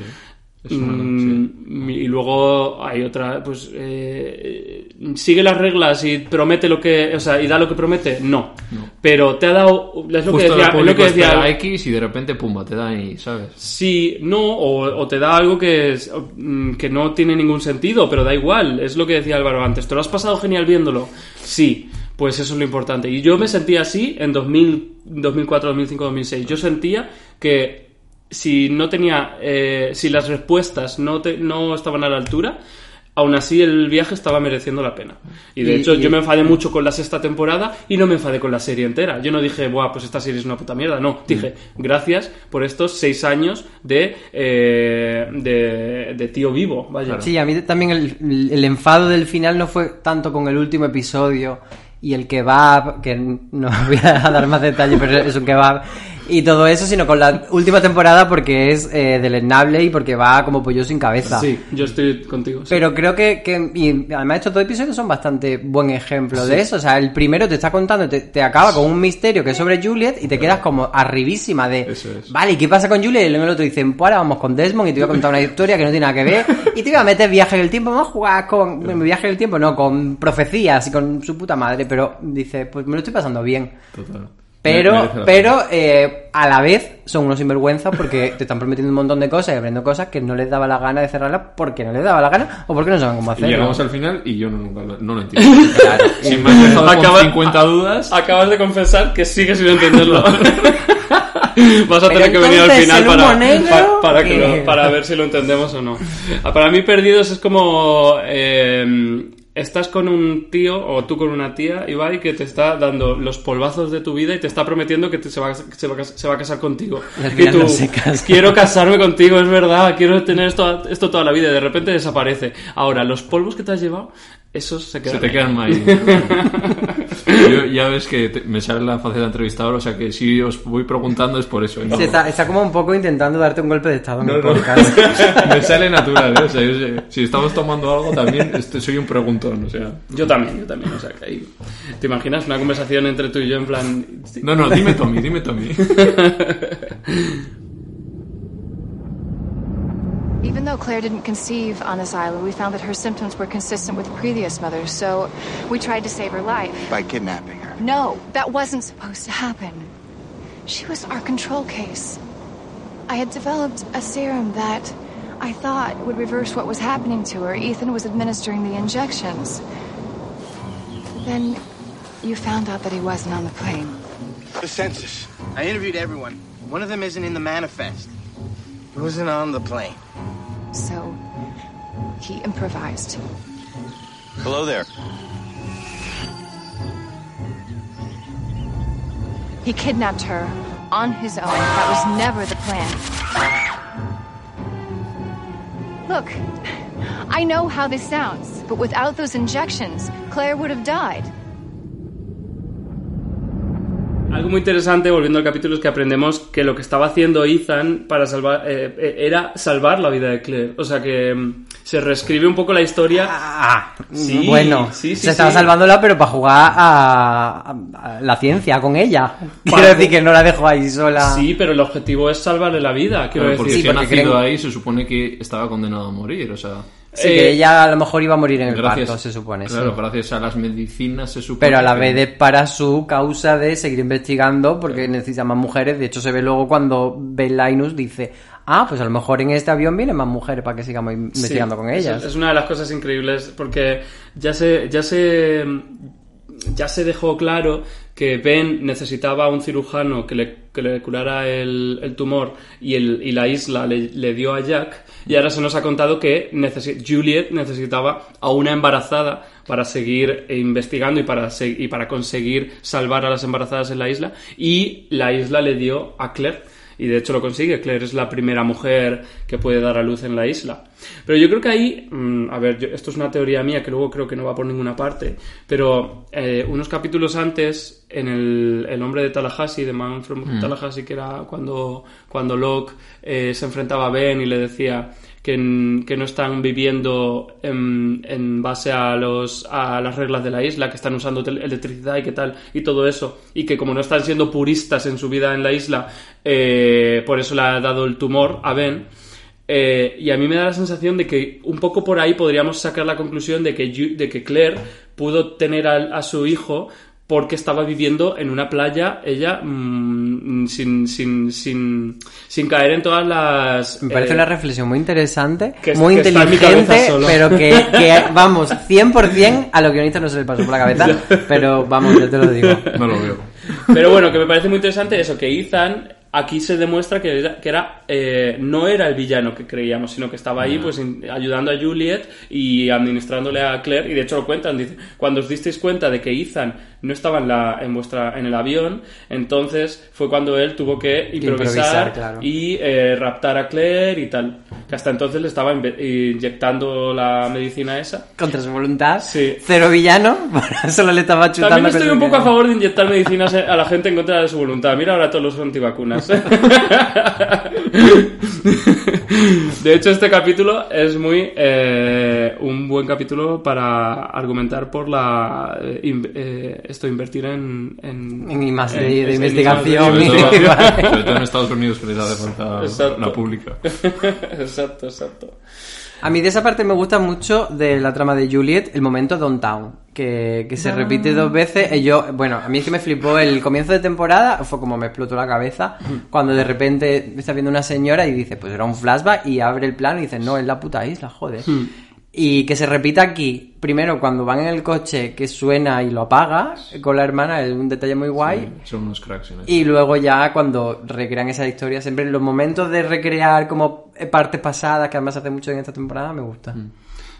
Mm, Y luego hay otra, pues eh, sigue las reglas y promete lo que, o sea, y da lo que promete, no. Pero te ha dado, es lo que decía, lo que decía, X y de repente, pumba, te da ahí, ¿sabes? Sí, no, o, o te da algo que, es, mm, que no tiene ningún sentido, pero da igual, es lo que decía Álvaro antes. ¿Te lo has pasado genial viéndolo? Sí, pues eso es lo importante. Y yo me sentía así en 2000, 2004, 2005, 2006. Yo sentía que si no tenía, eh, si las respuestas no, te- no estaban a la altura, aún así el viaje estaba mereciendo la pena. Y de Y- hecho y- yo me enfadé mucho con la sexta temporada y no me enfadé con la serie entera. Yo no dije, buah, pues esta serie es una puta mierda. No, dije, gracias por estos seis años de, eh, de, de tío vivo. Vaya. Sí, a mí también el, el enfado del final no fue tanto con el último episodio y el kebab, que no [LAUGHS] voy a dar más detalles, pero es un kebab, y todo eso, sino con la última temporada porque es eh, deleznable y porque va como pollo sin cabeza. Sí, yo estoy contigo. sí. Pero creo que, que- y además estos dos episodios son bastante buen ejemplo de eso. O sea, el primero te está contando, te, te acaba con un misterio que es sobre Juliet y te quedas como arribísima de, Eso es. vale, ¿y qué pasa con Juliet? Y luego el otro dice, pues ahora vamos con Desmond y te voy a contar una historia que no tiene nada que ver y te voy a meter viaje en el tiempo, vamos a jugar con viaje en el tiempo, no, con profecías y con su puta madre, pero dice, pues me lo estoy pasando bien. Total. Pero, pero eh, a la vez son unos sinvergüenzas porque te están prometiendo un montón de cosas y abriendo cosas que no les daba la gana de cerrarlas porque no les daba la gana o porque no saben cómo Y hacerlo. llegamos al final y yo no, nunca lo, no lo entiendo. [LAUGHS] Claro. Si me has dejado Acaba- con 50 dudas, [LAUGHS] Acabas de confesar que sigues sin entenderlo. [LAUGHS] Vas a tener que venir al final para, humo negro, pa- para, que para ver si lo entendemos o no. Ah, Para mí, Perdidos es como. eh, estás con un tío o tú con una tía, Ibai, que te está dando los polvazos de tu vida y te está prometiendo que te- se, va, a- se va a cas- se va a casar contigo. Y tú, no quiero casarme contigo, es verdad, quiero tener esto, esto toda la vida y de repente desaparece. Ahora, los polvos que te has llevado, esos se quedan. se te ahí. quedan [LAUGHS] mal. Yo, ya ves que te- me sale la faceta de entrevistador, o sea que si os voy preguntando es por eso. ¿no? Sí, está, está como un poco intentando darte un golpe de estado en No, el no. podcast. [LAUGHS] me sale natural, ¿eh? O sea, yo si estamos tomando algo también este, soy un preguntón, o sea... Yo también, yo también. O sea, que ahí. ¿Te imaginas una conversación entre tú y yo en plan. No, no, dime Tommy, dime Tommy. [LAUGHS] Even though Claire didn't conceive on this island, we found that her symptoms were consistent with previous mothers, so we tried to save her life. By kidnapping her. No, that wasn't supposed to happen. She was our control case. I had developed a serum that I thought would reverse what was happening to her. Ethan was administering the injections. Then you found out that he wasn't on the plane. The census. I interviewed everyone. One of them isn't in the manifest. He wasn't on the plane. So he improvised. Hello there. He kidnapped her on his own. That was never the plan. Look, I know how this sounds, but without those injections, Claire would have died. Algo muy interesante, volviendo al capítulo, es que aprendemos que lo que estaba haciendo Ethan para salvar eh, eh, era salvar la vida de Claire. O sea que mm, se reescribe un poco la historia. Ah, Sí, bueno, sí, sí, se estaba sí. salvándola, pero para jugar a, a- a la ciencia con ella. [LAUGHS] Quiero decir que no la dejó ahí sola. Sí, pero el objetivo es salvarle la vida, quiero Claro, porque decir. si ha porque nacido creen- ahí se supone que estaba condenado a morir, o sea... Sí, Eh, que ella a lo mejor iba a morir en el Gracias, parto, se supone. sí. Claro, gracias a las medicinas se supone Pero a la que- vez es para su causa de seguir investigando porque necesita más mujeres. De hecho, se ve luego cuando Ben Linus dice, ah, pues a lo mejor en este avión vienen más mujeres para que sigamos in- investigando Sí, con ellas. Es una de las cosas increíbles porque ya se, ya se, ya se dejó claro que Ben necesitaba un cirujano que le, que le curara el, tumor y, el, y la isla le, dio a Jack y ahora se nos ha contado que Juliet necesitaba a una embarazada para seguir investigando y para, y para conseguir salvar a las embarazadas en la isla y la isla le dio a Claire y de hecho lo consigue. Claire es la primera mujer que puede dar a luz en la isla. Pero yo creo que ahí, mm, a ver, yo- esto es una teoría mía que luego creo que no va por ninguna parte, pero eh, unos capítulos antes, en el, el hombre de Tallahassee, de Man from Tallahassee, que era cuando, cuando Locke eh, se enfrentaba a Ben y le decía que, no están viviendo en, base a, los, a las reglas de la isla, que están usando electricidad y qué tal, y todo eso, y que como no están siendo puristas en su vida en la isla, eh, por eso le ha dado el tumor a Ben. Eh, y a mí me da la sensación de que un poco por ahí podríamos sacar la conclusión de que, de que Claire pudo tener a, su hijo porque estaba viviendo en una playa ella mm, sin, sin, sin, sin caer en todas las... Me parece eh, una reflexión muy interesante, que muy que inteligente, pero que, que, [LAUGHS] vamos, 100% a los guionistas no se les pasó por la cabeza, pero vamos, yo te lo digo. No lo veo. Pero bueno, que me parece muy interesante eso, que Ethan aquí se demuestra que era, que era eh, no era el villano que creíamos, sino que estaba ahí pues in- ayudando a Juliet y administrándole a Claire, y de hecho lo cuentan, dice, cuando os disteis cuenta de que Ethan no estaba en, la, en, vuestra, en el avión, entonces fue cuando él tuvo que improvisar, Improvisar, claro. y eh, raptar a Claire y tal. Que hasta entonces le estaba inyectando la medicina esa. Contra su voluntad, Sí. cero villano, [LAUGHS] solo le estaba chutando. También estoy un poco a favor de inyectar medicinas a la gente en contra de su voluntad. Mira ahora todos los antivacunas. [LAUGHS] [LAUGHS] De hecho, este capítulo es muy eh, un buen capítulo para argumentar por la eh, in- eh, esto invertir en en, más en- de investigación. Sobre de todo, sobre todo en [LAUGHS] Estados Unidos que les hace falta Exacto. la pública. [LAUGHS] exacto, exacto. A mí de esa parte me gusta mucho de la trama de Juliet el momento downtown, que, que se repite dos veces. Y yo, bueno, a mí es que me flipó el comienzo de temporada, fue como me explotó la cabeza, [CLEARS THROAT] cuando de repente está viendo una señora y dice, pues era un flashback, y abre el plano y dice, no, es la puta isla, joder. Y que se repita aquí, primero cuando van en el coche que suena y lo apaga con la hermana, es un detalle muy guay. Son unos cracks en. Y luego ya cuando recrean esa historia, siempre en los momentos de recrear como partes pasadas, que además hace mucho en esta temporada, me gusta.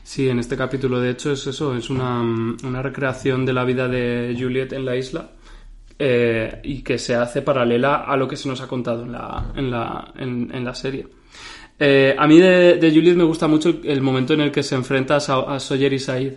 Sí, en este capítulo de hecho es eso, es una, una recreación de la vida de Juliet en la isla eh, y que se hace paralela a lo que se nos ha contado en la, en la, en, en la serie. Eh, a mí de, de Juliet me gusta mucho el, el momento en el que se enfrenta a, a Sawyer y Said,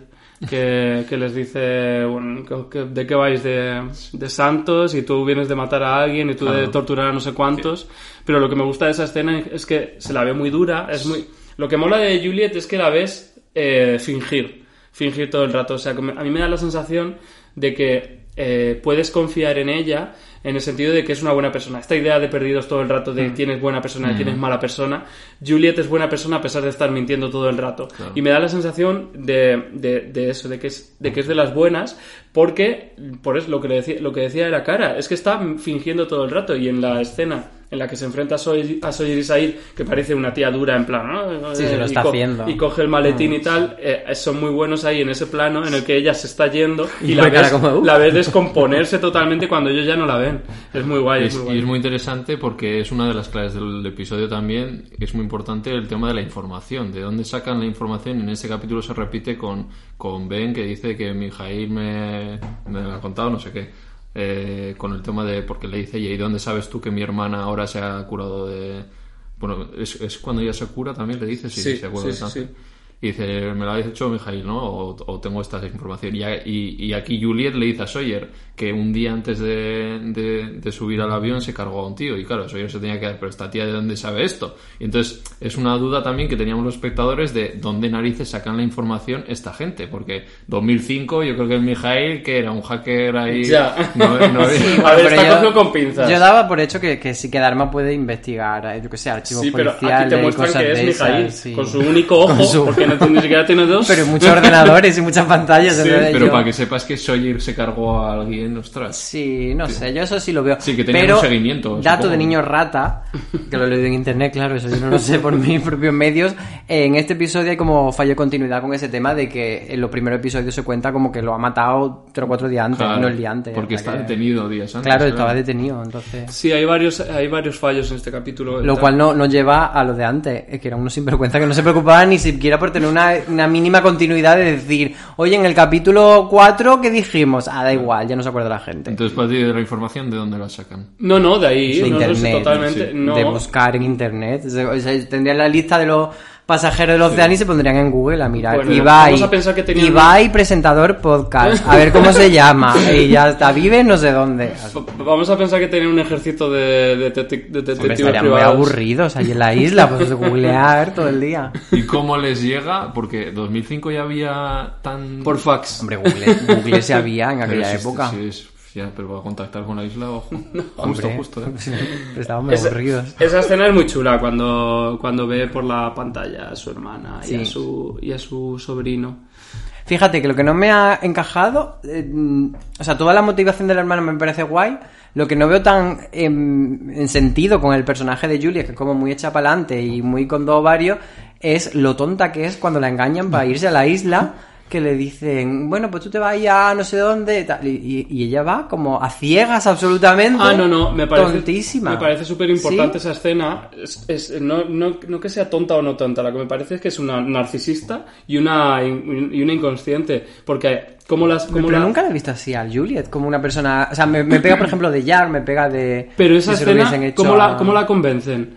que, [LAUGHS] que les dice, bueno, que- que- ¿de qué vais? De, de santos y tú vienes de matar a alguien y tú de torturar a no sé cuántos. Pero lo que me gusta de esa escena es que se la ve muy dura, es muy... Lo que mola de Juliet es que la ves eh, fingir, fingir todo el rato. O sea, a mí me da la sensación de que eh, puedes confiar en ella en el sentido de que es una buena persona. Esta idea de perdidos todo el rato de quién es buena persona y quién es mala persona. Juliet es buena persona a pesar de estar mintiendo todo el rato. Y me da la sensación de, de, de eso, de que, es, de que es de las buenas, porque, por eso lo que, le decía, lo que decía era cara, es que está fingiendo todo el rato y en la escena en la que se enfrenta a Sawyer, a Sawyer y Said, que parece una tía dura en plan, ¿no? Sí, se lo Y está haciendo. Mm. Y coge el maletín y tal, eh, son muy buenos ahí en ese plano en el que ella se está yendo [LAUGHS] y, Y la ves, como, "Uh". la ves descomponerse totalmente cuando ellos ya no la ven. Es muy guay. Es- es muy y guay. es muy interesante porque es una de las claves del episodio también. Es muy importante el tema de la información, de dónde sacan la información. En este capítulo se repite con, con Ben que dice que Mijail me, me lo ha contado, no sé qué. Eh, con el tema de. Porque le dice, ¿y dónde sabes tú que mi hermana ahora se ha curado de.? Bueno, es, es cuando ella se cura también, le dice, sí, Sí, se cura sí, de sí, cáncer. sí. Y dice, me lo ha hecho Mijail, ¿no? O, o tengo esta información. Y, a- y, y aquí Juliet le dice a Sawyer que un día antes de, de- de subir al avión se cargó a un tío. Y claro, Sawyer se tenía que dar, pero esta tía de dónde sabe esto. Y entonces es una duda también que teníamos los espectadores de dónde narices sacan la información esta gente. Porque 2005 yo creo que el Mijail, que era un hacker ahí... Ya. No, no- [LAUGHS] a ver, Pero está yo- cogido con pinzas. Yo daba por hecho que, que sí que Dharma puede investigar, eh, yo que sé, archivos Sí, pero policiales aquí te y muestran cosas que es de Mijail, esas, sí. con su único ojo, Con su- porque no, tiene- ni siquiera tiene dos. [LAUGHS] Pero muchos ordenadores y muchas pantallas. [LAUGHS] Sí, Pero yo- para que sepas que Sawyer se cargó a alguien, ostras. Sí, no sé, yo eso sí lo veo. Sí, que tenía Pero, un seguimiento, Dato supongo. de niño rata, que lo he leído en internet, claro, eso yo no lo sé por mis [LAUGHS] propios medios. eh, En este episodio hay como fallo de continuidad con ese tema de que en los primeros episodios se cuenta como que lo ha matado tres o cuatro días antes, Claro, no el día antes. Porque está que- detenido días antes. Claro, estaba detenido, entonces. Sí, hay varios, hay varios fallos en este capítulo. Lo cual no nos lleva a lo de antes, es que era uno sinvergüenza que no se preocupaba ni siquiera por tener una, una mínima continuidad de decir, oye, en el capítulo 4, ¿qué dijimos? Ah, da igual, ya no se acuerda la gente. Entonces, para ti, de la información, ¿de dónde la sacan? No, no, de ahí. de no, no sé, internet, totalmente. sí. no. de buscar en internet. O sea, tendrían la lista de los pasajeros del océano y se pondrían en Google a mirar. Bueno, Ibai, vamos a pensar que tenían- Ibai, presentador podcast, a ver cómo se llama. [LAUGHS] Y ya está, vive no sé dónde. Vamos a pensar que tienen un ejército de, de, de Hombre, detectives estarían muy privados. aburridos ahí en la isla, pues de googlear todo el día. ¿Y cómo les llega? Porque 2005 ya había tan... Por fax. Hombre, Google, Google se había en Pero aquella sí, época. sí, es- ya, pero para contactar con la isla, ojo. [LAUGHS] justo, Hombre, justo, ¿eh? Esa- aburridos. Esa escena es muy chula cuando, cuando ve por la pantalla a su hermana y, a su, y a su sobrino. Fíjate que lo que no me ha encajado, eh, o sea, toda la motivación del hermano me parece guay. Lo que no veo tan em, en sentido con el personaje de Julia, que es como muy hecha para adelante y muy con dos ovarios, es lo tonta que es cuando la engañan para irse a la isla. Que le dicen, bueno, pues tú te vas ya no sé dónde, tal, y, ella va como a ciegas absolutamente. Ah, no, no, me parece, Tontísima. me parece súper importante ¿Sí? esa escena. Es, es- no, no, no que sea tonta o no tonta, lo que me parece es que es una narcisista y una, y una inconsciente. Porque, como las. Como Pero la- nunca la he visto así al Juliet, como una persona. O sea, me, me pega, por ejemplo, de Jar, me pega de. Pero esa escena, ¿cómo, la, a- ¿cómo la convencen?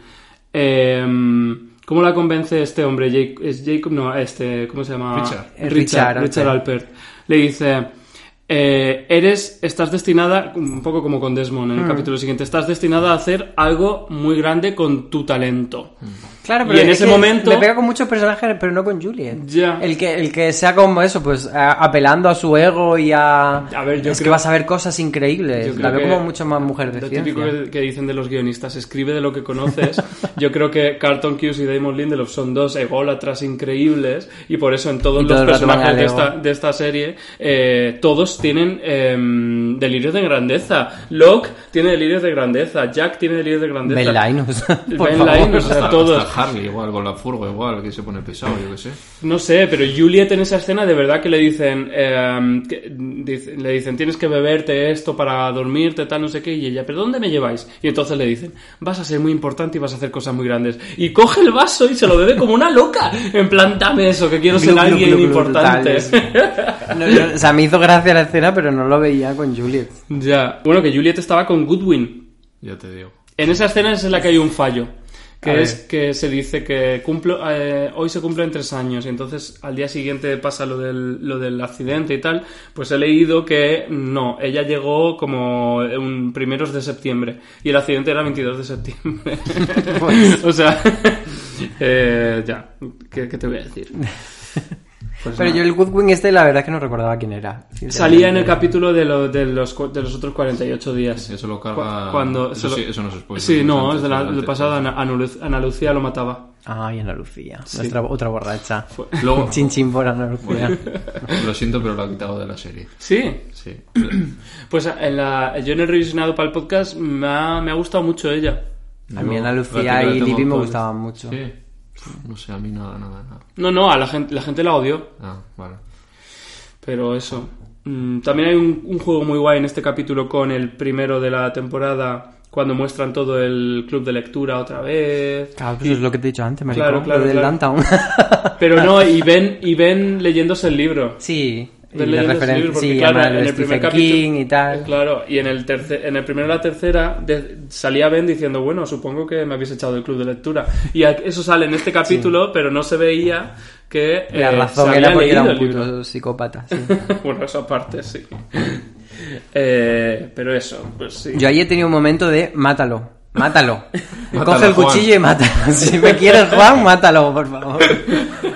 Eh, ¿Cómo la convence este hombre? Jake- es Jacob, no, este, ¿cómo se llama? Richard. Eh, Richard, Richard Richard Alpert. Le dice, eh, eres, estás destinada, un poco como con Desmond en el capítulo siguiente, estás destinada a hacer algo muy grande con tu talento. Claro, Y pero en es ese que momento- Me pega con muchos personajes, pero no con Juliet. Ya. El que, el que sea como eso, pues a- apelando a su ego y a. A ver, yo es que creo- vas a ver cosas increíbles. La veo que como mucho más mujer de Lo ciencia. típico que, que dicen de los guionistas, escribe de lo que conoces. [LAUGHS] Yo creo que Carlton Cuse y Damon Lindelof son dos ególatras increíbles y por eso en todos Y todo los personajes de esta, de esta serie eh, todos tienen em, delirios de grandeza. Locke tiene delirios de grandeza, Jack tiene delirios de grandeza. Ben Linus, [LAUGHS] Ben favor. Linus, o sea, todos. Harley igual, con la furgo igual, que se pone pesado, yo qué sé. No sé, pero Juliet en esa escena de verdad que le dicen, eh, que- dice- le dicen, tienes que beberte esto para dormirte, tal, no sé qué, y ella, ¿pero dónde me lleváis? Y entonces le dicen, vas a ser muy importante y vas a hacer cosas muy grandes. Y coge el vaso y se lo bebe como una loca. En plan, dame eso, que quiero ser alguien importante. [LAUGHS] no, o sea, me hizo gracia la escena, pero no lo veía con Juliet. ya. Bueno, que Juliet estaba con Goodwin. Ya te digo. En esa escena es en la que hay un fallo. Que es que se dice que cumplo, eh, hoy se cumplen tres años y entonces al día siguiente pasa lo del, lo del accidente y tal. Pues he leído que no, ella llegó como un primeros de septiembre y el accidente era 22 de septiembre. [LAUGHS] Pues. [LAUGHS] o sea, [LAUGHS] eh, ya, ¿qué, qué te voy a decir? Pues Pero nada. yo el Goodwin este, la verdad es que no recordaba quién era. Salía en el capítulo de, lo- de, los, de los otros 48 días. Eso lo carga... Cu- Cuando Eso, se lo- sí, eso no se puede Sí, no, antes, es de la- del pasado. Ana, Ana Lu- Ana Lucía lo mataba. Ay, Ana Lucía. Sí. Nuestra otra borracha. [LAUGHS] Luego, Chin chin por Ana Lucía. [LAUGHS] lo siento, pero lo ha quitado de la serie. Sí. Sí. [CLEARS THROAT] Pues en la, yo en el revisionado para el podcast me ha, me ha gustado mucho ella. A mí Ana Lucía y Libby me gustaban mucho. Sí. No sé, a mí nada, nada, nada. No, no, a la gente, la gente la odió. Ah, vale. Pero eso. Mm, También hay un, un juego muy guay en este capítulo con el primero de la temporada, cuando muestran todo el club de lectura otra vez. Claro, pues es lo que te he dicho antes, maricón, Claro, claro, lo del claro. Downtown. Pero no, [LAUGHS] y ven, y ven leyéndose el libro. sí, porque, sí, claro, en de el primer capítulo- y tal. Claro, y en el, tercer, en el primero y la tercera de- salía Ben diciendo, bueno, supongo que me habéis echado del club de lectura. Y eso sale en este capítulo, pero no se veía que La eh, razón se era porque era un puto psicópata. sí. [LAUGHS] bueno, esa parte sí. Eh, pero eso, pues sí. Yo ahí he tenido un momento de mátalo, mátalo. Mátalo, Coge el Juan. cuchillo y mátalo. [LAUGHS] Si me quieres, Juan, mátalo, por favor.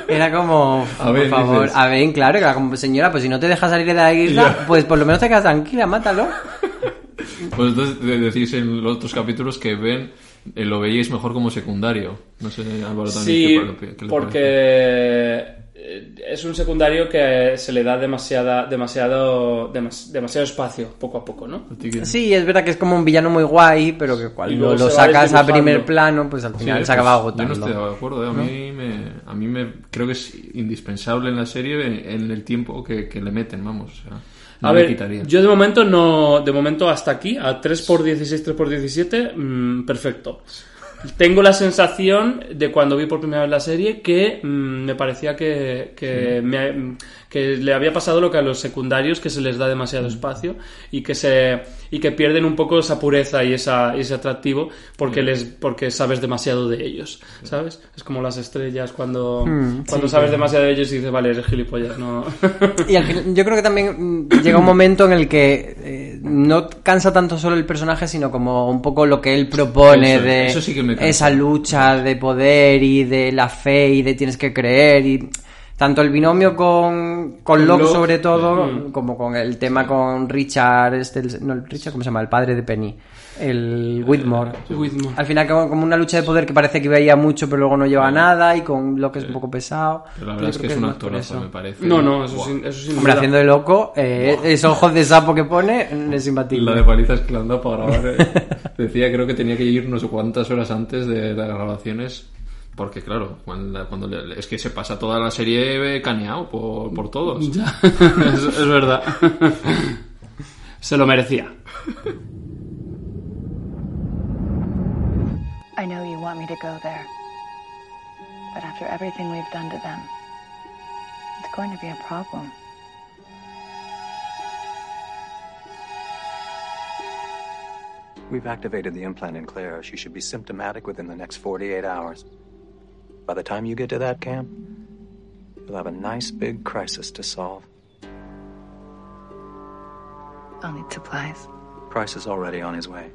Era como, A por ver, favor, dices. a ver, claro, que era como, señora, pues si no te deja salir de la isla, pues por lo menos te quedas tranquila, mátalo. Pues entonces de- decís en los otros capítulos que ven eh, lo veíais mejor como secundario. No sé, Álvaro también. Sí, ¿qué pare- qué le porque es un secundario que se le da demasiada, demasiado, demas- demasiado espacio, poco a poco, ¿no? Sí, es verdad que es como un villano muy guay, pero que cuando lo sacas a primer plano, pues al Sí, final pues, se acaba Yo agotando. no estoy de acuerdo, ¿eh? a, mí me, a mí me creo que es indispensable en la serie en, en el tiempo que, que le meten, vamos. O sea, no A le ver, quitaría. yo de momento no, de momento hasta aquí, a 3x16, 3x17, mm, perfecto. Tengo la sensación de cuando vi por primera vez la serie que mm, me parecía que, que, me- que le había pasado lo que a los secundarios, que se les da demasiado espacio y que se y que pierden un poco esa pureza y esa, ese atractivo porque les porque sabes demasiado de ellos, ¿sabes? Es como las estrellas cuando, cuando sabes demasiado de ellos y dices, vale, eres gilipollas, no. Y al final, yo creo que también mm, llega un [COUGHS] momento en el que eh, no cansa tanto solo el personaje, sino como un poco lo que él propone Eso, de eso sí que me cansa. esa lucha de poder y de la fe y de tienes que creer y tanto el binomio con, con Locke Locke, sobre todo mm. como con el tema con Richard este, el- no el Richard cómo se llama el padre de Penny el Whitmore Whitmore. al final como, como una lucha de poder que parece que veía mucho pero luego no lleva a nada y con Locke es un poco pesado Pero la verdad es que es un por actorazo, eso. me parece. No, no, eso Buah. sin, eso sin Hombre, duda. haciendo de loco, eh, esos ojos de sapo que pone mm, es imbatible. La de palizas que le han dado para grabar. eh. [LAUGHS] Decía, creo que tenía que ir no sé cuántas horas antes de las grabaciones. Porque, claro, cuando, cuando le- es que se pasa toda la serie caneado por, por todos. Ya, [LAUGHS] es, es verdad. [LAUGHS] Se lo merecía. I know you want me to go there. But after everything we've done to them, it's going to be a problem. We've activated the implant in Clara. She should be symptomatic within the next 48 hours. By the time you get to that camp, you'll have a nice big crisis to solve. I'll need supplies. Price is already on his way.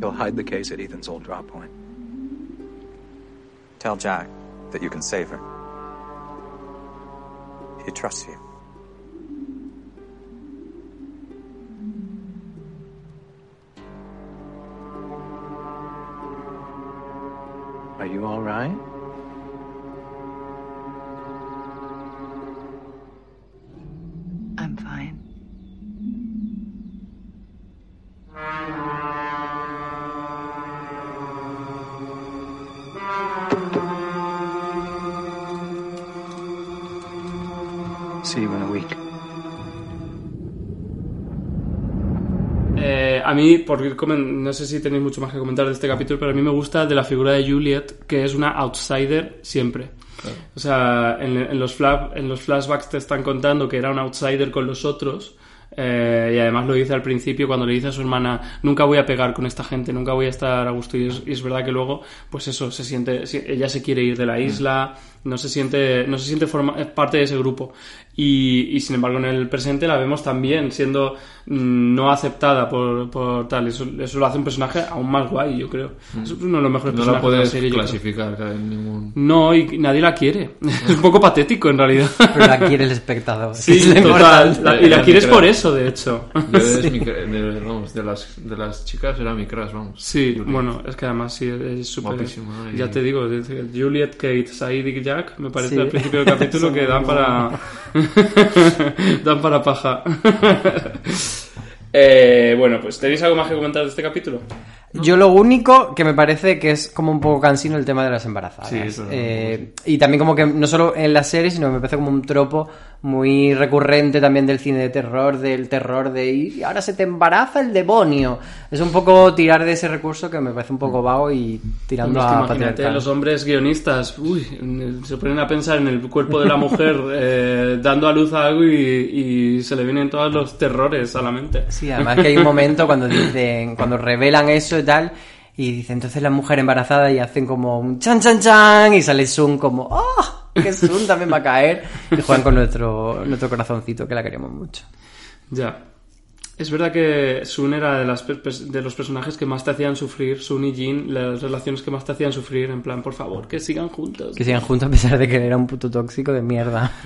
He'll hide the case at Ethan's old drop point. Tell Jack that you can save her. He trusts you. Are you all right? A mí, por ir no sé si tenéis mucho más que comentar de este capítulo, pero a mí me gusta de la figura de Juliet, que es una outsider siempre. O sea, en, en los fla- en los flashbacks te están contando que era un outsider con los otros. eh, y además lo dice al principio cuando le dice a su hermana nunca voy a pegar con esta gente nunca voy a estar a gusto y es, y es verdad que luego pues eso se siente si- ella se quiere ir de la isla no se siente no se siente forma- parte de ese grupo y, y, sin embargo en el presente la vemos también siendo mm, no aceptada por, por tal eso, eso lo hace un personaje aún más guay yo creo es uno de los mejores No la personajes de la puedes serie yo creo. clasificar en ningún... no y nadie la quiere [LAUGHS] es un poco patético en realidad Pero la quiere el espectador. [LAUGHS] [LAUGHS] Sí, Es total. La- y la Era quieres por eso, de hecho. Yo es mi de, vamos, de, las, de las chicas era mi crush, vamos. Sí, Juliet. bueno, es que además sí, es súper... Y- Ya te digo, Juliet, Kate, Said y Jack, me parece Sí. al principio del capítulo que dan para... [LAUGHS] dan para paja. [LAUGHS] Eh, bueno, pues ¿tenéis algo más que comentar de este capítulo? Yo lo único que me parece que es como un poco cansino el tema de las embarazadas. Sí, eso Eh, y también como que no solo en la serie, sino que me parece como un tropo muy recurrente también del cine de terror, del terror de y ahora se te embaraza el demonio. Es un poco tirar de ese recurso que me parece un poco vago y tirando Hombre, es que a imagínate, los hombres guionistas uy, se ponen a pensar en el cuerpo de la mujer [LAUGHS] eh, dando a luz a algo y, y se le vienen todos los terrores a la mente. Sí, además que hay un momento cuando dicen, cuando revelan eso y tal, y dicen entonces la mujer embarazada y hacen como un chan chan chan y sale Sun como ¡Oh! Que Sun también va a caer. Y juegan con nuestro, nuestro corazoncito que la queremos mucho. Ya. Es verdad que Sun era de, las de los personajes que más te hacían sufrir, Sun y Jin, las relaciones que más te hacían sufrir, en plan, por favor, que sigan juntos. Que sigan juntos a pesar de que él era un puto tóxico de mierda. [LAUGHS]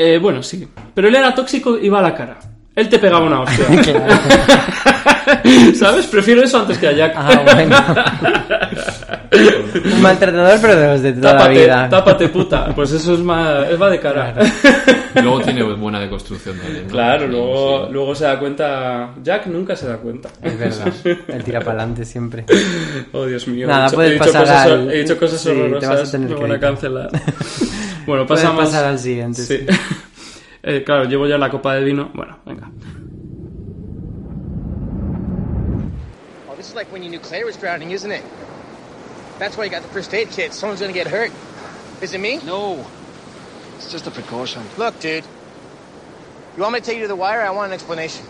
Eh, bueno, sí. Pero él era tóxico y iba a la cara. Él te pegaba una hostia. [LAUGHS] [LAUGHS] [LAUGHS] ¿Sabes? Prefiero eso antes que a Jack. Ah, bueno. [LAUGHS] un maltratador, pero de los de toda tápate, la vida. tápate, puta. Pues eso es más... Es va de cara. Y [LAUGHS] luego tiene buena deconstrucción también. ¿no? Claro, Sí, luego, sí. luego se da cuenta... Jack nunca se da cuenta. Es verdad. Él tira para adelante siempre. Oh, Dios mío. Nada, he dicho, puedes he dicho pasar cosas, al- he dicho cosas sí, te vas a horrorosas. tener me que van a cancelar. bueno, Puedes pasamos... pasar al siguiente, Sí. sí. Eh, claro, llevo ya la copa de vino. Bueno, venga. Like when you knew Claire was drowning, isn't it? That's why you got the first aid kit. Someone's gonna get hurt. Is it me? No. It's just a precaution. Look, dude. You want me to take you to the wire? I want an explanation.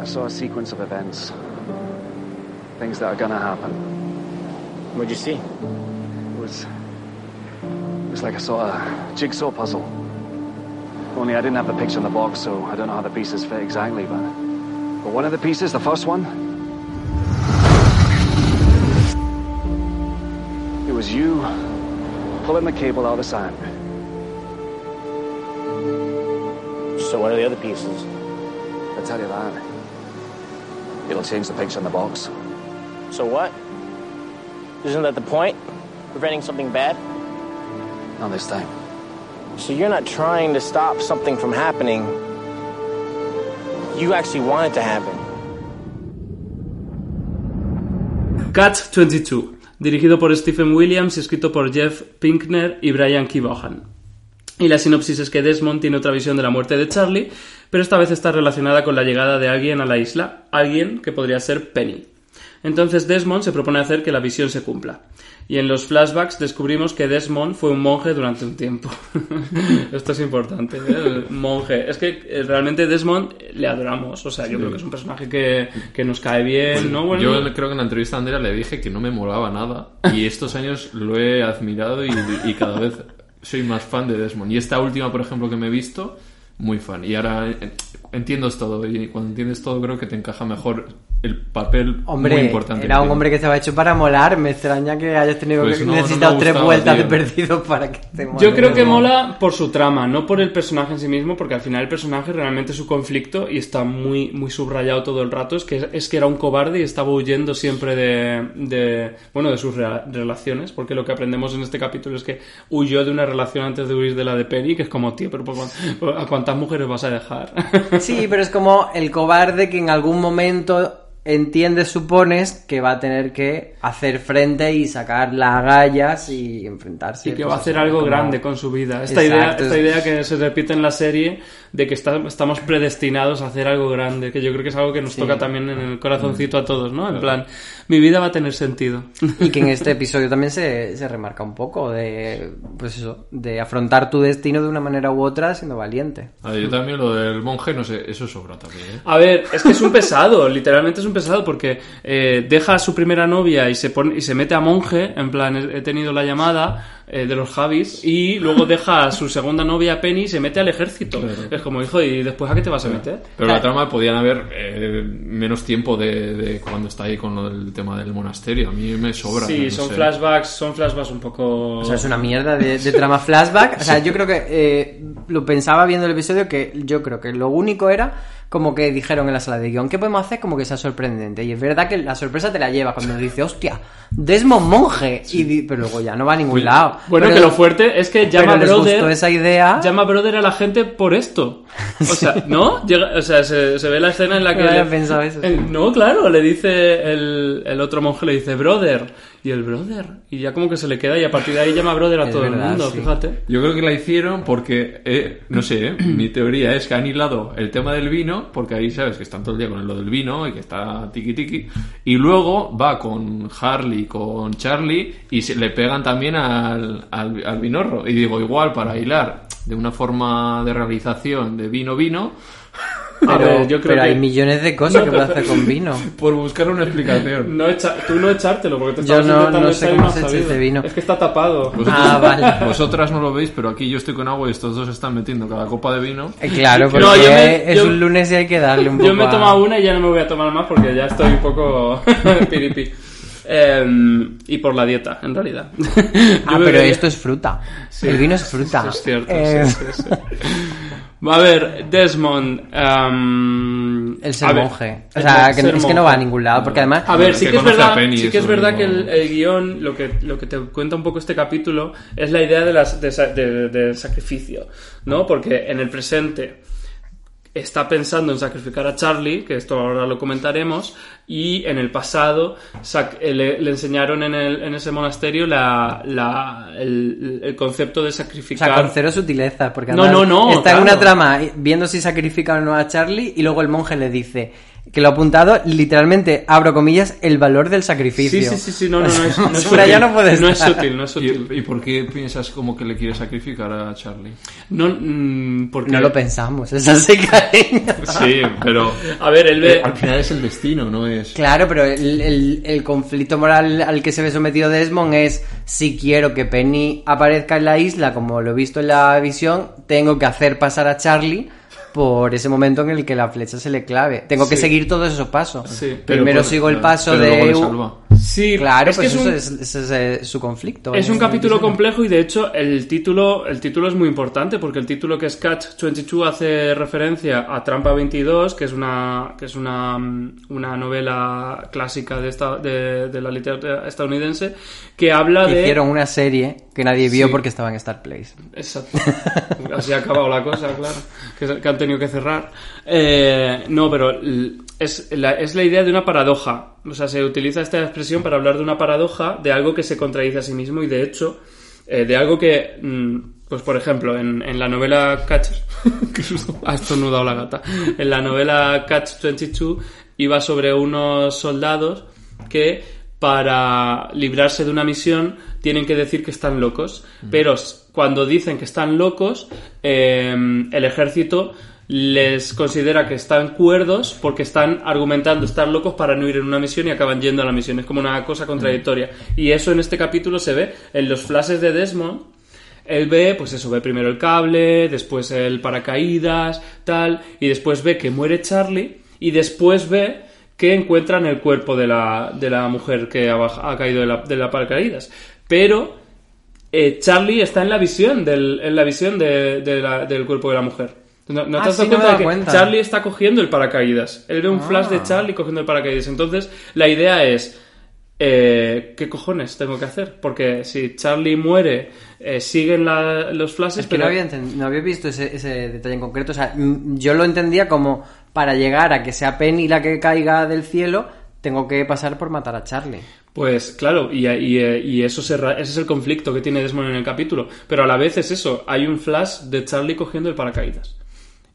I saw a sequence of events. Things that are gonna happen. What'd you see? It was. Was like a sort of jigsaw puzzle. Only I didn't have the picture in the box, so I don't know how the pieces fit exactly, but. But one of the pieces, the first one. It was you pulling the cable out of the sand. So what are the other pieces? I tell you that. It'll change the picture in the box. So what? Isn't that the point? Preventing something bad? Not this time. So you're not trying to stop something from happening. You actually want it to happen. Catch 22, dirigido por Stephen Williams y escrito por Jeff Pinkner y Brian Kevogan. Y la sinopsis es que Desmond tiene otra visión de la muerte de Charlie, pero esta vez está relacionada con la llegada de alguien a la isla, alguien que podría ser Penny. Entonces Desmond se propone hacer que la visión se cumpla. Y en los flashbacks descubrimos que Desmond fue un monje durante un tiempo. [LAUGHS] Esto es importante, ¿eh? Monje. Es que eh, realmente Desmond le adoramos. O sea, yo creo que es un personaje que, que nos cae bien, ¿no? Bueno, Yo creo que en la entrevista a Andrea le dije que no me molaba nada y estos años lo he admirado y, y cada vez soy más fan de Desmond. Y esta última, por ejemplo, que me he visto, muy fan. Y ahora eh, entiendo todo y cuando entiendes todo creo que te encaja mejor el papel Hombre, muy importante. era un hombre que estaba hecho para molar. Me extraña que hayas tenido Pues que no, necesitado tres vueltas tío. de perdido para que te mole. Yo creo que mola por su trama, no por el personaje en sí mismo, porque al final el personaje realmente su conflicto y está muy, muy subrayado todo el rato es que es que era un cobarde y estaba huyendo siempre de, de bueno de sus relaciones, porque lo que aprendemos en este capítulo es que huyó de una relación antes de huir de la de Penny, que es como tío, pero ¿por cuán- ¿a cuántas mujeres vas a dejar? Sí, pero es como el cobarde que en algún momento entiendes, supones, que va a tener que hacer frente y sacar las agallas y enfrentarse. y que pues, va a hacer algo como- grande con su vida. Esta, Exacto, idea, esta es- idea que se repite en la serie de que está- estamos predestinados a hacer algo grande, que yo creo que es algo que nos Sí. toca también en el corazoncito a todos, ¿no? En plan, mi vida va a tener sentido. Y que en este episodio también se, se remarca un poco de, pues eso, de afrontar tu destino de una manera u otra siendo valiente. A ver, yo también lo del monje, no sé, eso sobra también. ¿eh? A ver, es que es un pesado, [LAUGHS] literalmente es un pesado porque eh, deja a su primera novia y se pone y se mete a monje, en plan, he he tenido la llamada eh, de los Javis y luego deja a su segunda novia Penny y se mete al ejército. Es como, hijo, ¿y después a qué te vas a meter? Pero la trama podían haber eh, menos tiempo de, de cuando está ahí con lo del tema del monasterio. A mí me sobra. Sí, no son sé. flashbacks, son flashbacks un poco... O sea, es una mierda de, de trama flashback. O sea, yo creo que eh, lo pensaba viendo el episodio que yo creo que lo único era como que dijeron en la sala de guion, ¿qué podemos hacer como que sea sorprendente? Y es verdad que la sorpresa te la lleva cuando dice, hostia, Desmond Monje, y di- pero luego ya no va a ningún lado. Bueno, Pero- que lo fuerte es que llama brother. esa idea. Llama brother a la gente por esto. O sea, [LAUGHS] ¿no? Llega- o sea, se, se ve la escena en la que. No había pensado eso. no, claro, le dice el, el otro monje, le dice brother. Y el brother. Y ya como que se le queda y a partir de ahí llama brother a Es todo el mundo, sí. fíjate. Yo creo que la hicieron porque, eh, no sé, eh, [CLEARS THROAT] mi teoría es que han hilado el tema del vino, porque ahí sabes que están todo el día con lo del vino y que está tiki tiki, y luego va con Harley, con Charlie, y se le pegan también al, al, al vinorro. Y digo, igual para hilar de una forma de realización de vino-vino, Pero, ver, yo creo pero que. hay millones de cosas que puedes hacer con vino. [LAUGHS] por buscar una explicación. No echa- tú no echártelo porque te Yo no- no sé cómo se echa este vino. Es que está tapado. Ah, [LAUGHS] vale. Vosotras no lo veis, pero aquí yo estoy con agua y estos dos están metiendo cada copa de vino. Eh, Claro, porque No, yo me- es yo- un lunes y hay que darle un poco Yo me he a- tomado una y ya no me voy a tomar más porque ya estoy un poco [LAUGHS] piripi. Em, y por la dieta, en realidad. Ah, pero esto es fruta. El vino es fruta. Eso es cierto. Eh, sí, sí, sí. A ver, Desmond. em, El ser ver, monje. O sea, que, es que no va a ningún lado, porque además... A ver, Es sí que es verdad, Penny, sí que es verdad que el, el guion, lo que, lo que te cuenta un poco este capítulo, es la idea de las, de, de- del sacrificio, ¿no? Porque en el presente está pensando en sacrificar a Charlie, que esto ahora lo comentaremos, y en el pasado eh, le, le enseñaron en, el, en ese monasterio la, la- el, el concepto de O sacrificar. sea, con cero sutileza, porque No, no, no, está en una trama viendo si sacrifica o no a Charlie y luego el monje le dice que lo ha apuntado, literalmente, abro comillas, el valor del sacrificio. Sí, sí, sí, sí, no, no, no es, no es [LAUGHS] sutil. no puede No es sutil, no es sutil. ¿Y, y por qué piensas como que le quiere sacrificar a Charlie? No, mm, porque... No lo pensamos, es así, cariño. Sí, pero A ver, él ve... al final es el destino, no es... Claro, pero el, el- el conflicto moral al que se ve sometido Desmond es si quiero que Penny aparezca en la isla, como lo he visto en la visión, tengo que hacer pasar a Charlie por ese momento en el que la flecha se le clave. Tengo que seguir todos esos pasos. Sí. Pero Primero por- sigo el paso pero de... Sí, Claro, es pues que es eso un- es, ese es, eh, su conflicto. Es un capítulo complejo y de hecho el título, el título es muy importante porque el título que es Catch 22 hace referencia a Trampa 22, que es una, que es una, una novela clásica de, esta, de, de la literatura estadounidense que habla de... Hicieron una serie que nadie vio Sí. porque estaba en Star Place. Exacto. Así ha acabado la cosa, claro. Que, que han tenido que cerrar. Eh, no, pero es la, es la idea de una paradoja. O sea, se utiliza esta expresión para hablar de una paradoja, de algo que se contradice a sí mismo y de hecho, eh, de algo que, mm, pues por ejemplo, en, en la novela Catch... [LAUGHS] Qué susto. Ha estornudado la gata. En la novela Catch 22 iba sobre unos soldados que para librarse de una misión tienen que decir que están locos. Pero cuando dicen que están locos, eh, el ejército les considera que están cuerdos porque están argumentando estar locos para no ir en una misión y acaban yendo a la misión. Es como una cosa contradictoria. Y eso en este capítulo se ve en los flashes de Desmond. Él ve, pues eso, ve primero el cable, después el paracaídas, tal, y después ve que muere Charlie, y después ve que encuentran el cuerpo de la, de la mujer que ha, caído de la, de la paracaídas. Pero eh, Charlie está en la visión del, en la visión de- de la- del cuerpo de la mujer. ¿No, no Ah, te has sí, dado no cuenta de que cuenta. Charlie está cogiendo el paracaídas? Él ve un flash de Ah. Charlie cogiendo el paracaídas. Entonces, la idea es, eh, ¿qué cojones tengo que hacer? Porque si Charlie muere, eh, siguen la- los flashes, Es que pero... no había, enten- no había visto ese, ese detalle en concreto. O sea, yo lo entendía como para llegar a que sea Penny la que caiga del cielo, tengo que pasar por matar a Charlie. Pues claro, y, y, eh, y eso se ese es el conflicto que tiene Desmond en el capítulo. Pero a la vez es eso, hay un flash de Charlie cogiendo el paracaídas.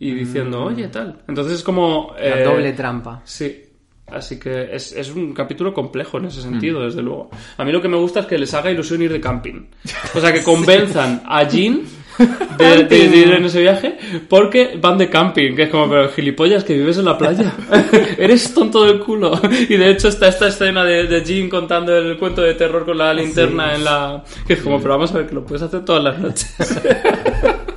Y diciendo, oye, tal. Entonces es como... Mm. La eh, doble trampa. Sí. Así que es, es un capítulo complejo en ese sentido, desde luego. A mí lo que me gusta es que les haga ilusión ir de camping. [LAUGHS] O sea, que convenzan a Jean [LAUGHS] de, de- de ir en ese viaje porque van de camping. Que es como, pero gilipollas, que vives en la playa. [LAUGHS] Eres tonto del culo. Y de hecho está esta escena de, de Jean contando el cuento de terror con la linterna en la... Que es como, pero vamos a ver, que lo puedes hacer todas las noches.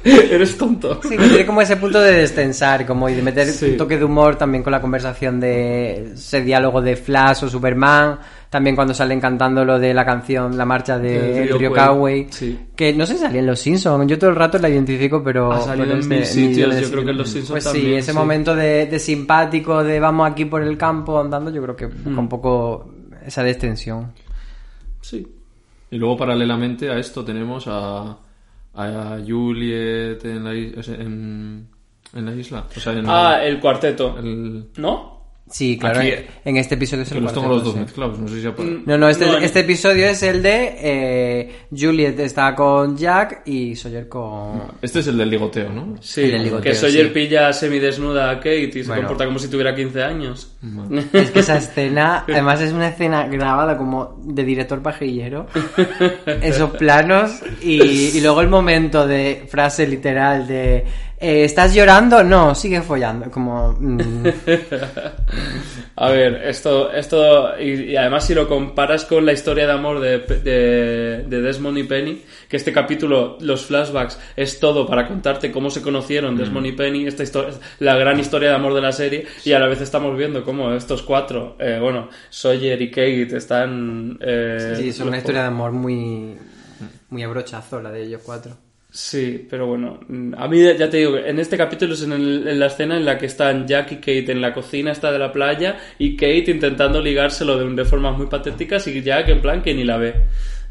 [LAUGHS] Eres tonto. Sí, que tiene como ese punto de destensar como y de meter Sí. un toque de humor también con la conversación de ese diálogo de Flash o Superman. También cuando salen cantando lo de la canción, la marcha de El río Río. Cowey. Sí. Que no sé si salía en Los Simpsons. Yo todo el rato la identifico, pero. Ha salido pero en es de mil sitios, yo creo que en Los Simpsons Pues sí, ese sí. momento de, de simpático, de vamos aquí por el campo andando, yo creo que busca Mm. un poco esa destensión. Sí. Y luego, paralelamente a esto, tenemos a, a Juliet en la, en, en la isla. O sea, en Ah, el cuarteto. el- ¿No? Sí, claro, Aquí- en, este episodio es el los tengo cuarteto, los dos sí. mezclados. No sé si apare- No, no, este, No, este episodio es el de eh, Juliet está con Jack y Sawyer con... Este es el del ligoteo, ¿no? Sí, El del ligoteo, que Sawyer sí. pilla semidesnuda a Kate y se Bueno. comporta como si tuviera 15 años. [LAUGHS] Es que esa escena, además es una escena grabada como de director pajillero, [LAUGHS] esos planos y, y luego el momento de frase literal de eh, ¿estás llorando? No, sigue follando, como... mm, [LAUGHS] A ver, esto, esto y, y además si lo comparas con la historia de amor de, de, de Desmond y Penny, que este capítulo, los flashbacks, es todo para contarte cómo se conocieron Desmond y Penny, esta historia, la gran historia de amor de la serie, y a la vez estamos viendo cómo estos cuatro, eh, bueno, Sawyer y Kate están... eh, sí, es una historia de amor muy, muy a brochazo la de ellos cuatro. Sí, pero bueno, mm, a mí ya te digo, en este capítulo es en, el- la escena en la que están Jack y Kate en la cocina esta de la playa y Kate intentando ligárselo de, de formas muy patéticas y Jack en plan que ni la ve.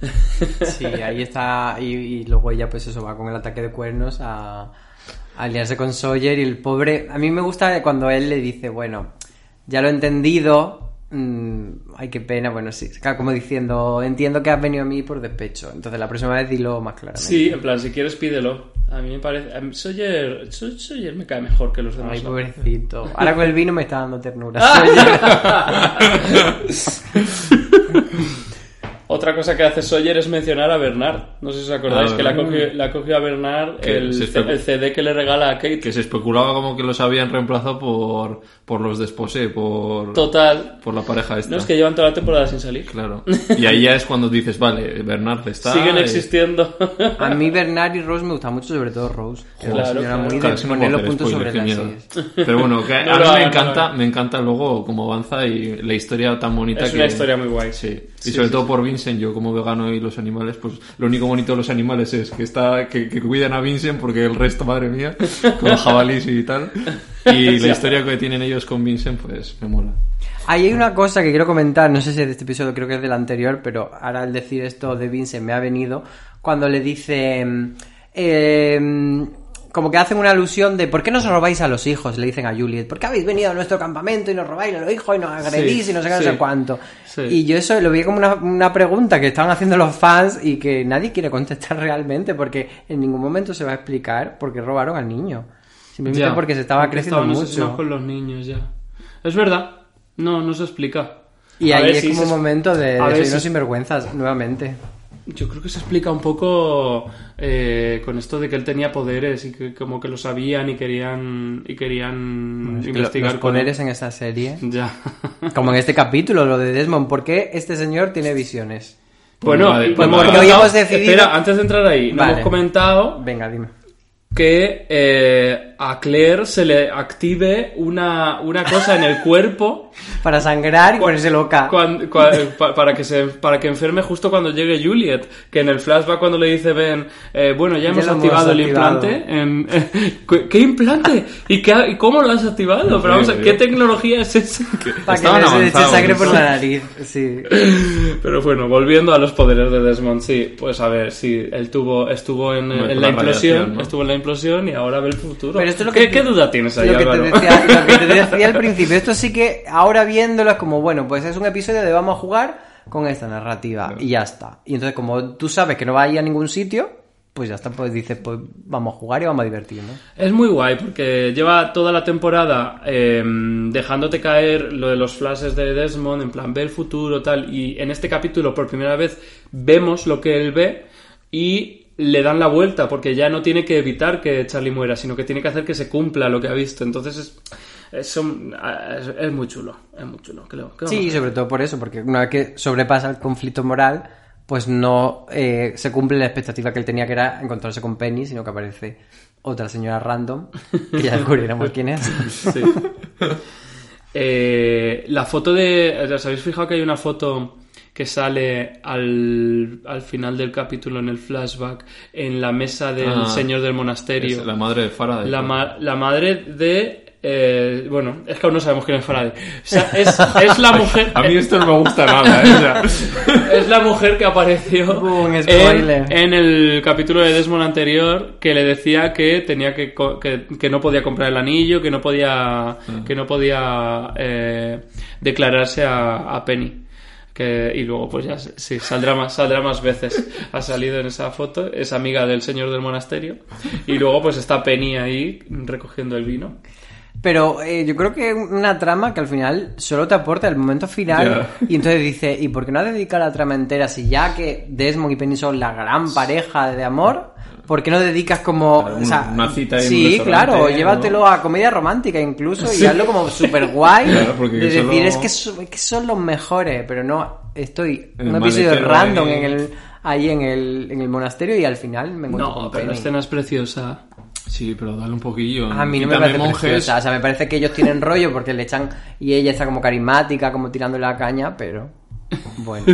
[LAUGHS] Sí, ahí está. Y, y luego ella, pues eso, va con el ataque de cuernos a, a aliarse con Sawyer. Y el pobre. A mí me gusta cuando él le dice, bueno, ya lo he entendido. Mm, ay, qué pena. Bueno, sí. claro, Como diciendo, entiendo que has venido a mí por despecho. Entonces la próxima vez dilo más claramente. Sí, en plan, si quieres pídelo. A mí me parece... mí Sawyer, Saw- Sawyer me cae mejor que los demás. Ay, pobrecito. [LAUGHS] Ahora con el vino me está dando ternura. [LAUGHS] [LAUGHS] Otra cosa que hace Sawyer es mencionar a Bernard. No sé si os acordáis Ah, que la cogió, la cogió a Bernard el, el CD que le regala a Kate. Que se especulaba como que los habían reemplazado por, por los desposé, por, Total. por la pareja esta. No es que llevan toda la temporada sin salir. Claro. [LAUGHS] Y ahí ya es cuando dices, vale, Bernard está. Siguen y- existiendo. A mí Bernard y Rose me gusta mucho, sobre todo Rose. Que es una Claro, señora claro. muy Claro, de es poner los puntos spoiler, sobre las. [LAUGHS] Pero bueno, que No a mí me no encanta, me encanta luego cómo avanza y la historia tan bonita Es que... una historia muy guay. Sí. Sí, y sobre todo por Vincent, yo como vegano y los animales, pues lo único bonito de los animales es que está que, que cuidan a Vincent porque el resto, madre mía, [LAUGHS] con jabalís y tal. Y [LAUGHS] la historia que tienen ellos con Vincent, pues me mola. Ahí hay una cosa que quiero comentar, no sé si es de este episodio, creo que es del anterior, pero ahora al decir esto de Vincent me ha venido cuando le dice... eh, como que hacen una alusión de ¿por qué nos robáis a los hijos? Le dicen a Juliet, ¿por qué habéis venido a nuestro campamento y nos robáis a los hijos y nos agredís Sí, y no sé qué, no sé cuánto? sí. Y yo eso lo vi como una, una pregunta que estaban haciendo los fans y que nadie quiere contestar [LAUGHS] realmente porque en ningún momento se va a explicar por qué robaron al niño. Simplemente Ya, porque se estaba creciendo mucho. con los niños ya. Es verdad. No, no se explica. Y A ahí es si como se- un momento de, de si- sinvergüenzas, nuevamente. Yo creo que se explica un poco eh, con esto de que él tenía poderes y que como que lo sabían y querían y querían lo- investigar los con poderes él. en esta serie. Ya. Como en este capítulo, lo de Desmond. ¿Por qué este señor tiene visiones? Bueno, Pues porque hemos hoy comentado- hemos decidido- Espera, antes de entrar ahí, no Vale. hemos comentado Venga, dime. Que eh, a Claire se le active una, una cosa en el cuerpo [LAUGHS] Para sangrar y ponerse loca. cuan- cua- pa- para que se para que enferme justo cuando llegue Juliet que en el flashback cuando le dice Ben eh, bueno ya hemos lo hemos activado el activado. implante em, [LAUGHS] ¿qué- ¿qué implante? ¿y, qué, y cómo lo has activado? pero vamos a, ¿qué tecnología es esa? [LAUGHS] Para que le se le eche sangre por ¿no? la nariz. Sí. pero bueno volviendo a los poderes de Desmond sí pues a ver sí él tuvo estuvo en, en la la implosión ¿no? estuvo en la implosión y ahora ve el futuro Pero esto es lo ¿Qué, que qué duda tienes ahí lo que, te Álvaro? decía, lo que te [LAUGHS] decía al principio. Esto sí que ahora viéndolo es como, bueno, pues es un episodio de vamos a jugar con esta narrativa y ya está. Y entonces como tú sabes que no va a ir a ningún sitio, pues ya está, pues dices, pues vamos a jugar y vamos a divertirnos. Es muy guay porque lleva toda la temporada eh, dejándote caer lo de los flashes de Desmond, en plan, ve el futuro, tal. Y en este capítulo, por primera vez, vemos lo que él ve y le dan la vuelta porque ya no tiene que evitar que Charlie muera, sino que tiene que hacer que se cumpla lo que ha visto. Entonces es, es, es, es muy chulo, es muy chulo. ¿Qué le- qué vamos a Sí, hacer? sobre todo por eso, porque una vez que sobrepasa el conflicto moral, pues no eh, se cumple la expectativa que él tenía, que era encontrarse con Penny, sino que aparece otra señora random, que ya descubriremos quién es. [LAUGHS] Sí. Eh, la foto de. ¿Os habéis fijado que hay una foto que sale al, al final del capítulo en el flashback en la mesa del Ah, señor del monasterio? Es la madre de Faraday. La, ma- la madre de. eh, bueno, es que aún no sabemos quién es Faraday. O sea, es, es la [LAUGHS] mujer. A mí esto no me gusta nada, ¿eh? O sea, [LAUGHS] Es la mujer que apareció [LAUGHS] en, en el capítulo de Desmond anterior que le decía que tenía que, co- que, que no podía comprar el anillo, que no podía que no podía eh, declararse a, a Penny. Que, y luego pues ya sí, saldrá más, saldrá más veces. Ha salido en esa foto, es amiga del señor del monasterio. Y luego pues está Penny ahí recogiendo el vino. Pero eh, yo creo que es una trama que al final solo te aporta el momento final. Ya. Y entonces dice, ¿y por qué no dedicar la trama entera si ya que Desmond y Penny son la gran pareja de amor? ¿Por qué no dedicas como... Claro, o sea, una cita en un Sí, restaurante, claro, ¿no? llévatelo a comedia romántica incluso y hazlo como súper guay. Claro, porque de solo- decir, es que, son, es que son los mejores, pero no, estoy En un episodio random ahí. en el, ahí en el, en el monasterio y al final me encuentro No, con pero la Penny. escena es preciosa. Sí, pero dale un poquillo. A mí no me parece monjes. preciosa. O sea, me parece que ellos tienen rollo porque le echan. Y ella está como carismática, como tirando la caña, pero. Bueno. [LAUGHS]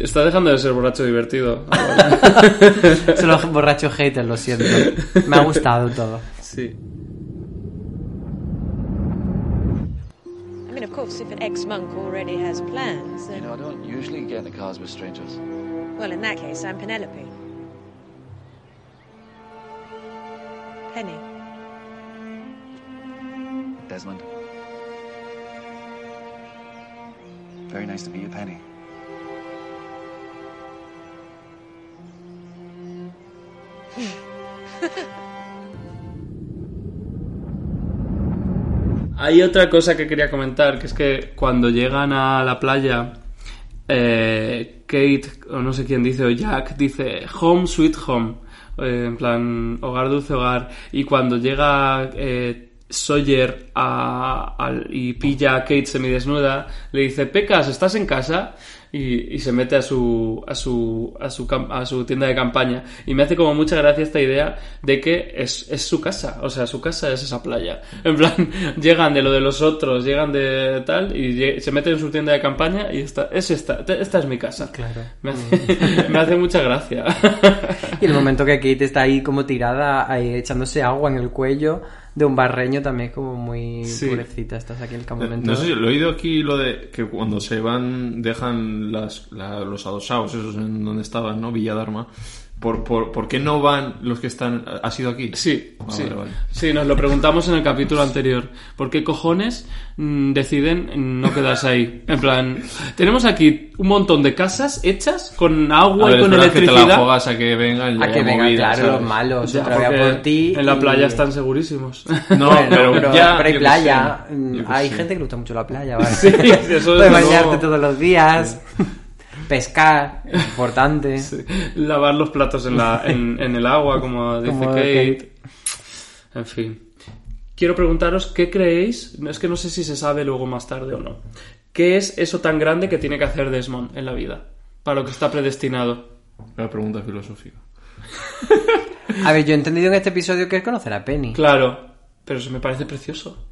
Está dejando de ser borracho divertido. [LAUGHS] Son los borrachos haters, lo siento. Me ha gustado todo. Sí. I mean, of course, if an ex-monk already has plans, You then... know, I don't usually get into cars with strangers. Well, in that case, I'm Penelope. Penny. Desmond. Very nice to meet you, Penny. Hay otra cosa que quería comentar, que es que cuando llegan a la playa, eh, Kate, o no sé quién dice, o Jack, dice home sweet home, eh, en plan hogar dulce hogar, y cuando llega eh, Sawyer a- al- y pilla a Kate semidesnuda, le dice, Pecas, ¿estás en casa? Y, y se mete a su, a, su, a, su, a su tienda de campaña. Y me hace como mucha gracia esta idea de que es, es su casa. O sea, su casa es esa playa. En plan, [LAUGHS] llegan de lo de los otros, llegan de tal, y se meten en su tienda de campaña y esta, es esta, esta es mi casa. Claro. Me hace, [LAUGHS] me hace mucha gracia. Y el momento que Kate está ahí como tirada, ahí echándose agua en el cuello de un barreño también como muy Sí. pobrecita. Estás aquí en el campamento. No sé si lo he oído aquí lo de que cuando se van dejan las, la- los adosados esos en donde estaban, ¿no? Villadarma. ¿Por, por, por qué no van los que están... ¿Ha sido aquí? Sí, Ah, sí. vale, vale. Sí, nos lo preguntamos en el capítulo anterior. ¿Por qué cojones mm, deciden no quedarse ahí? En plan, tenemos aquí un montón de casas hechas con agua ver, y con es verdad que te la electricidad. juegas a que vengan y A que vengan, claro, ¿sabes? los malos. Ya, otra vez por ti. en la y- playa están segurísimos. No, [LAUGHS] Bueno, pero, pero, ya... pero hay yo qué playa. sé, mm, Hay sé. gente que le gusta mucho la playa, [LAUGHS] ¿vale? Sí, eso desde Puedes bañarte todos los días. Pescar, importante. [LAUGHS] Lavar los platos en, la, en, [LAUGHS] en el agua, como dice Como Kate. Kate. En fin. Quiero preguntaros qué creéis, es que no sé si se sabe luego más tarde o no. ¿Qué es eso tan grande que tiene que hacer Desmond en la vida? Para lo que está predestinado. Una pregunta filosófica. [LAUGHS] A ver, yo he entendido en este episodio que es conocer a Penny. Claro, pero eso me parece precioso.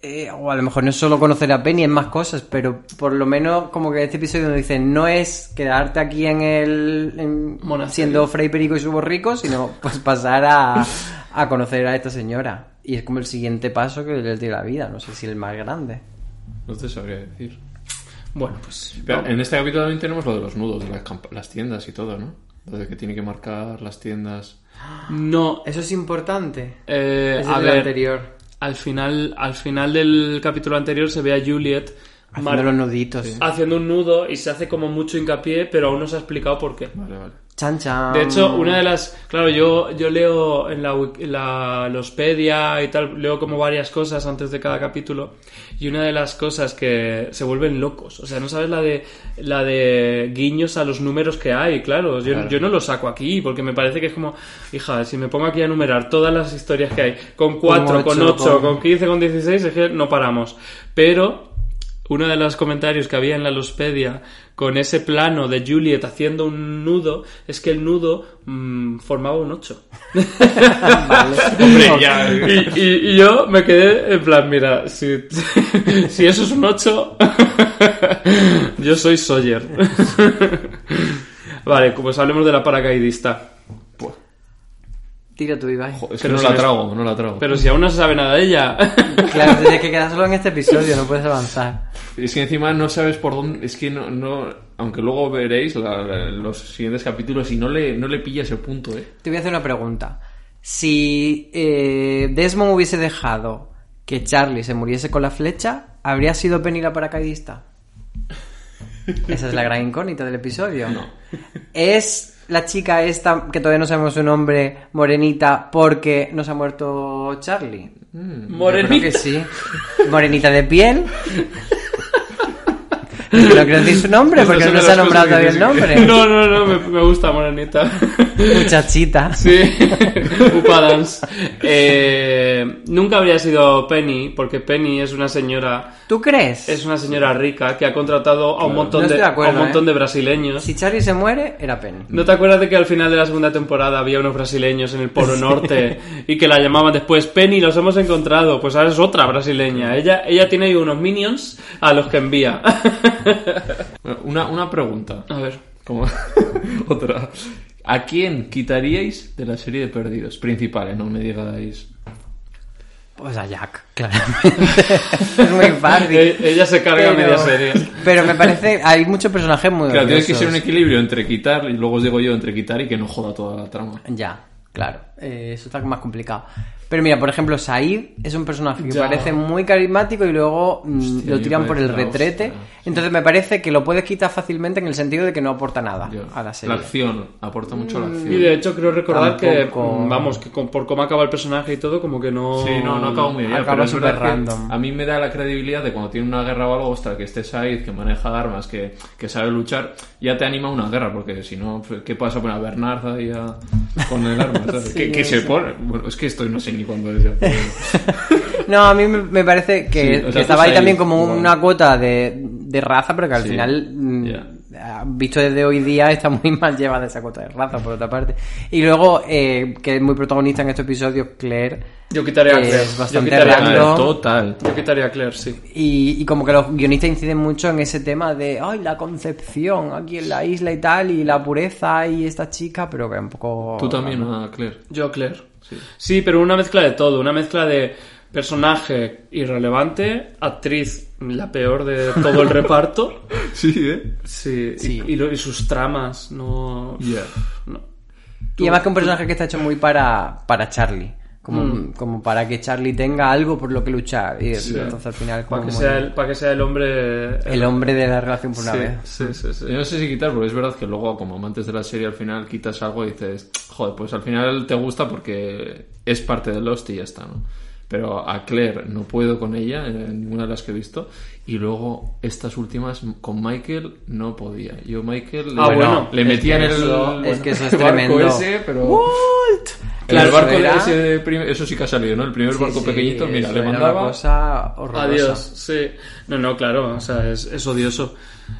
Eh, o a lo mejor no es solo conocer a Penny, es más cosas, pero por lo menos como que este episodio nos dice, no es quedarte aquí en el... en- Monasterio. siendo Frey Perico y Subo Rico, sino pues pasar a, a conocer a esta señora. Y es como el siguiente paso que le tiene la vida, no sé si el más grande. No te sabría decir. Bueno, pues. Pero en este capítulo también tenemos lo de los nudos, de las, tiendas y todo, ¿no? Lo de que tiene que marcar las tiendas. No, Eso es importante. eh, Ese a es el ver, anterior. Al final, al final del capítulo anterior se ve a Juliet Haciendo los nuditos. haciendo un nudo y se hace como mucho hincapié, pero aún no se ha explicado por qué. Vale, vale. Chan, chan. De hecho, una de las. Claro, yo, yo leo en la, en la Lospedia y tal, leo como varias cosas antes de cada capítulo. Y una de las cosas que se vuelven locos. O sea, no sabes la de la de guiños a los números que hay, claro. Yo, Claro. yo no lo saco aquí, porque me parece que es como. Hija, si me pongo aquí a enumerar todas las historias que hay, con 4, con ocho, 8, con- con 15, con 16, es que no paramos. Pero uno de los comentarios que había en la Lospedia con ese plano de Juliet haciendo un nudo es que el nudo mm, formaba un 8. [LAUGHS] Hombre, ya. Y, y- y yo me quedé en plan, mira, si, [LAUGHS] si eso es un 8, [LAUGHS] yo soy Sawyer. Vale, pues hablemos de la paracaidista. Tira tú, Ibai. Es que Pero no si la trago, no la trago. Pero si aún no se sabe nada de ella. [LAUGHS] Claro, tienes que quedar solo en este episodio, no puedes avanzar. Es que encima no sabes por dónde. Es que no. no aunque luego veréis la- la- los siguientes capítulos y no le, no le pillas el punto, ¿eh? Te voy a hacer una pregunta. Si eh, Desmond hubiese dejado que Charlie se muriese con la flecha, ¿habría sido Penny la paracaidista? Esa es la gran incógnita del episodio. No. ¿Es la chica esta, que todavía no sabemos su nombre, morenita, porque no se ha muerto Charlie? Yo creo que sí. Morenita de piel. No quiero decir su nombre porque no se ha nombrado todavía el nombre. No, no, no, me, me gusta Morenita. Muchachita. Sí, [LAUGHS] Upadance. Eh, nunca habría sido Penny, porque Penny es una señora, ¿Tú crees? es una señora rica que ha contratado a un montón, No de, acuerdo, a un montón ¿eh? de brasileños. Si Charlie se muere, era Penny. ¿No te acuerdas de que al final de la segunda temporada había unos brasileños en el Polo Norte y que la llamaban después Penny, los hemos encontrado? Pues ahora es otra brasileña. Ella, ella tiene ahí unos minions a los que envía. Una, una pregunta. A ver. Como [LAUGHS] otra. ¿A quién quitaríais de la serie de perdidos? Principales, no me digáis. Pues a Jack, claramente. [LAUGHS] es muy fácil. E- ella se carga media serie. Pero me parece, hay muchos personajes muy Claro, tiene que ser un equilibrio entre quitar, y luego os digo yo, entre quitar y que no joda toda la trama. Ya, claro. Eh, eso está más complicado. Pero mira, por ejemplo, Said es un personaje que Ya. parece muy carismático y luego mm, Hostia, lo tiran por el la retrete. hostia, Entonces me parece que lo puedes quitar fácilmente en el sentido de que no aporta nada Yo- a la serie. La acción, aporta mucho la acción. Y de hecho creo recordar Tampoco- que, vamos, que con- por cómo acaba el personaje y todo, como que no... Sí, no, no acabo muy bien. Acaba súper que random. A mí me da la credibilidad de cuando tiene una guerra o algo, ostras, que esté Said, que maneja armas, que, que sabe luchar, ya te anima a una guerra, porque si no, ¿qué pasa poner a Bernard ahí a- con el arma? [LAUGHS] Sí, ¿Qué, qué se pone? Bueno, es que esto no sé ni cuándo es ya. pero- No, a mí me, parece que, Sí, o sea, que estaba tú ahí también como una cuota de, de raza, pero que al Sí, final, mm, ah, visto desde hoy día, está muy mal llevada esa cuota de raza, por otra parte. Y luego, eh, que es muy protagonista en este episodio, Claire. Yo quitaría a Claire. Es Yo bastante quitaría a Claire. Total. Yo quitaría a Claire, sí. Y, y como que los guionistas inciden mucho en ese tema de, ay, la concepción aquí en la isla y tal, y la pureza y esta chica, pero que un poco... Tú también a Claire. Yo a Claire. Sí. pero una mezcla de todo. Una mezcla de personaje irrelevante, actriz la peor de todo el reparto. [LAUGHS] Sí, ¿eh? Sí, y- Sí. Y, lo- y sus tramas, no... Ya. no. Y además que un personaje que está hecho muy para, para Charlie. Como, Mm. como para que Charlie tenga algo por lo que luchar. Y entonces al final como Para que, sea el, para que sea el hombre... el hombre de la relación por una sí, vez. Sí, sí, sí. Yo no sé si quitar, porque es verdad que luego, como amantes de la serie, al final quitas algo y dices, joder, pues al final te gusta porque es parte de Lost y ya está, ¿no? Pero a Claire no puedo con ella, en ninguna de las que he visto. Y luego estas últimas con Michael no podía. Yo Michael le, Ah, bueno. le Es metía en que el, eso- es que eso es [LAUGHS] el barco tremendo. ese, pero... What? Claro, el barco era- ese de prim- eso sí que ha salido, ¿no? El primer Sí, barco sí, pequeñito, mira, le mandaba... una cosa horrorosa. Adiós, sí. No, no, claro, o sea, es, es odioso.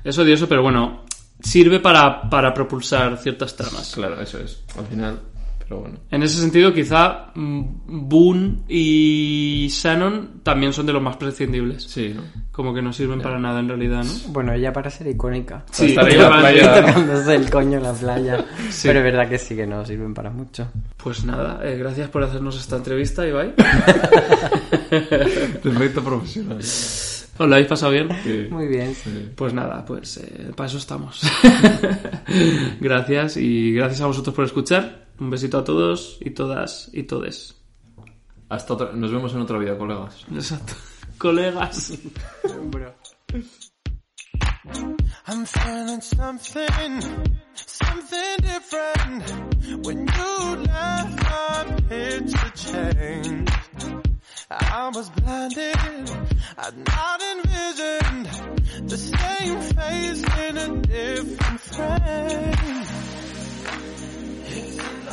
Es odioso, pero bueno, sirve para, para propulsar ciertas tramas. Claro, eso es. Al final, pero bueno. En ese sentido, quizá mm, Boone y Shannon también son de los más prescindibles. Sí, ¿no? Como que no sirven para nada en realidad, ¿no? Bueno, ella para ser icónica. Sí. Tocándose el coño en la playa. [LAUGHS] Sí. Pero es verdad que sí que no sirven para mucho. Pues nada, eh, gracias por hacernos esta entrevista, Ibai. [LAUGHS] Perfecto profesional. ¿Os lo habéis pasado bien? Sí. Muy bien. Pues nada, pues eh, para eso estamos. [LAUGHS] gracias y gracias a vosotros por escuchar. Un besito a todos y todas y todes. Hasta otra... Nos vemos en otra vida, colegas. Exacto. [LAUGHS] Colegas. I'm feeling something, something different. When you left, my picture changed. I was blinded, I'd not envisioned the same face in a different frame.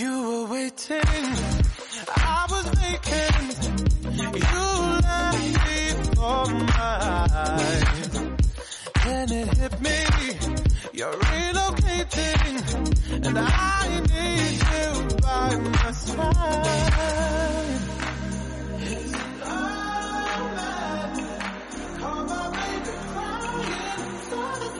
You were waiting, I was making You left me for mine. And it hit me, you're relocating And I need you by my side. Call my baby crying.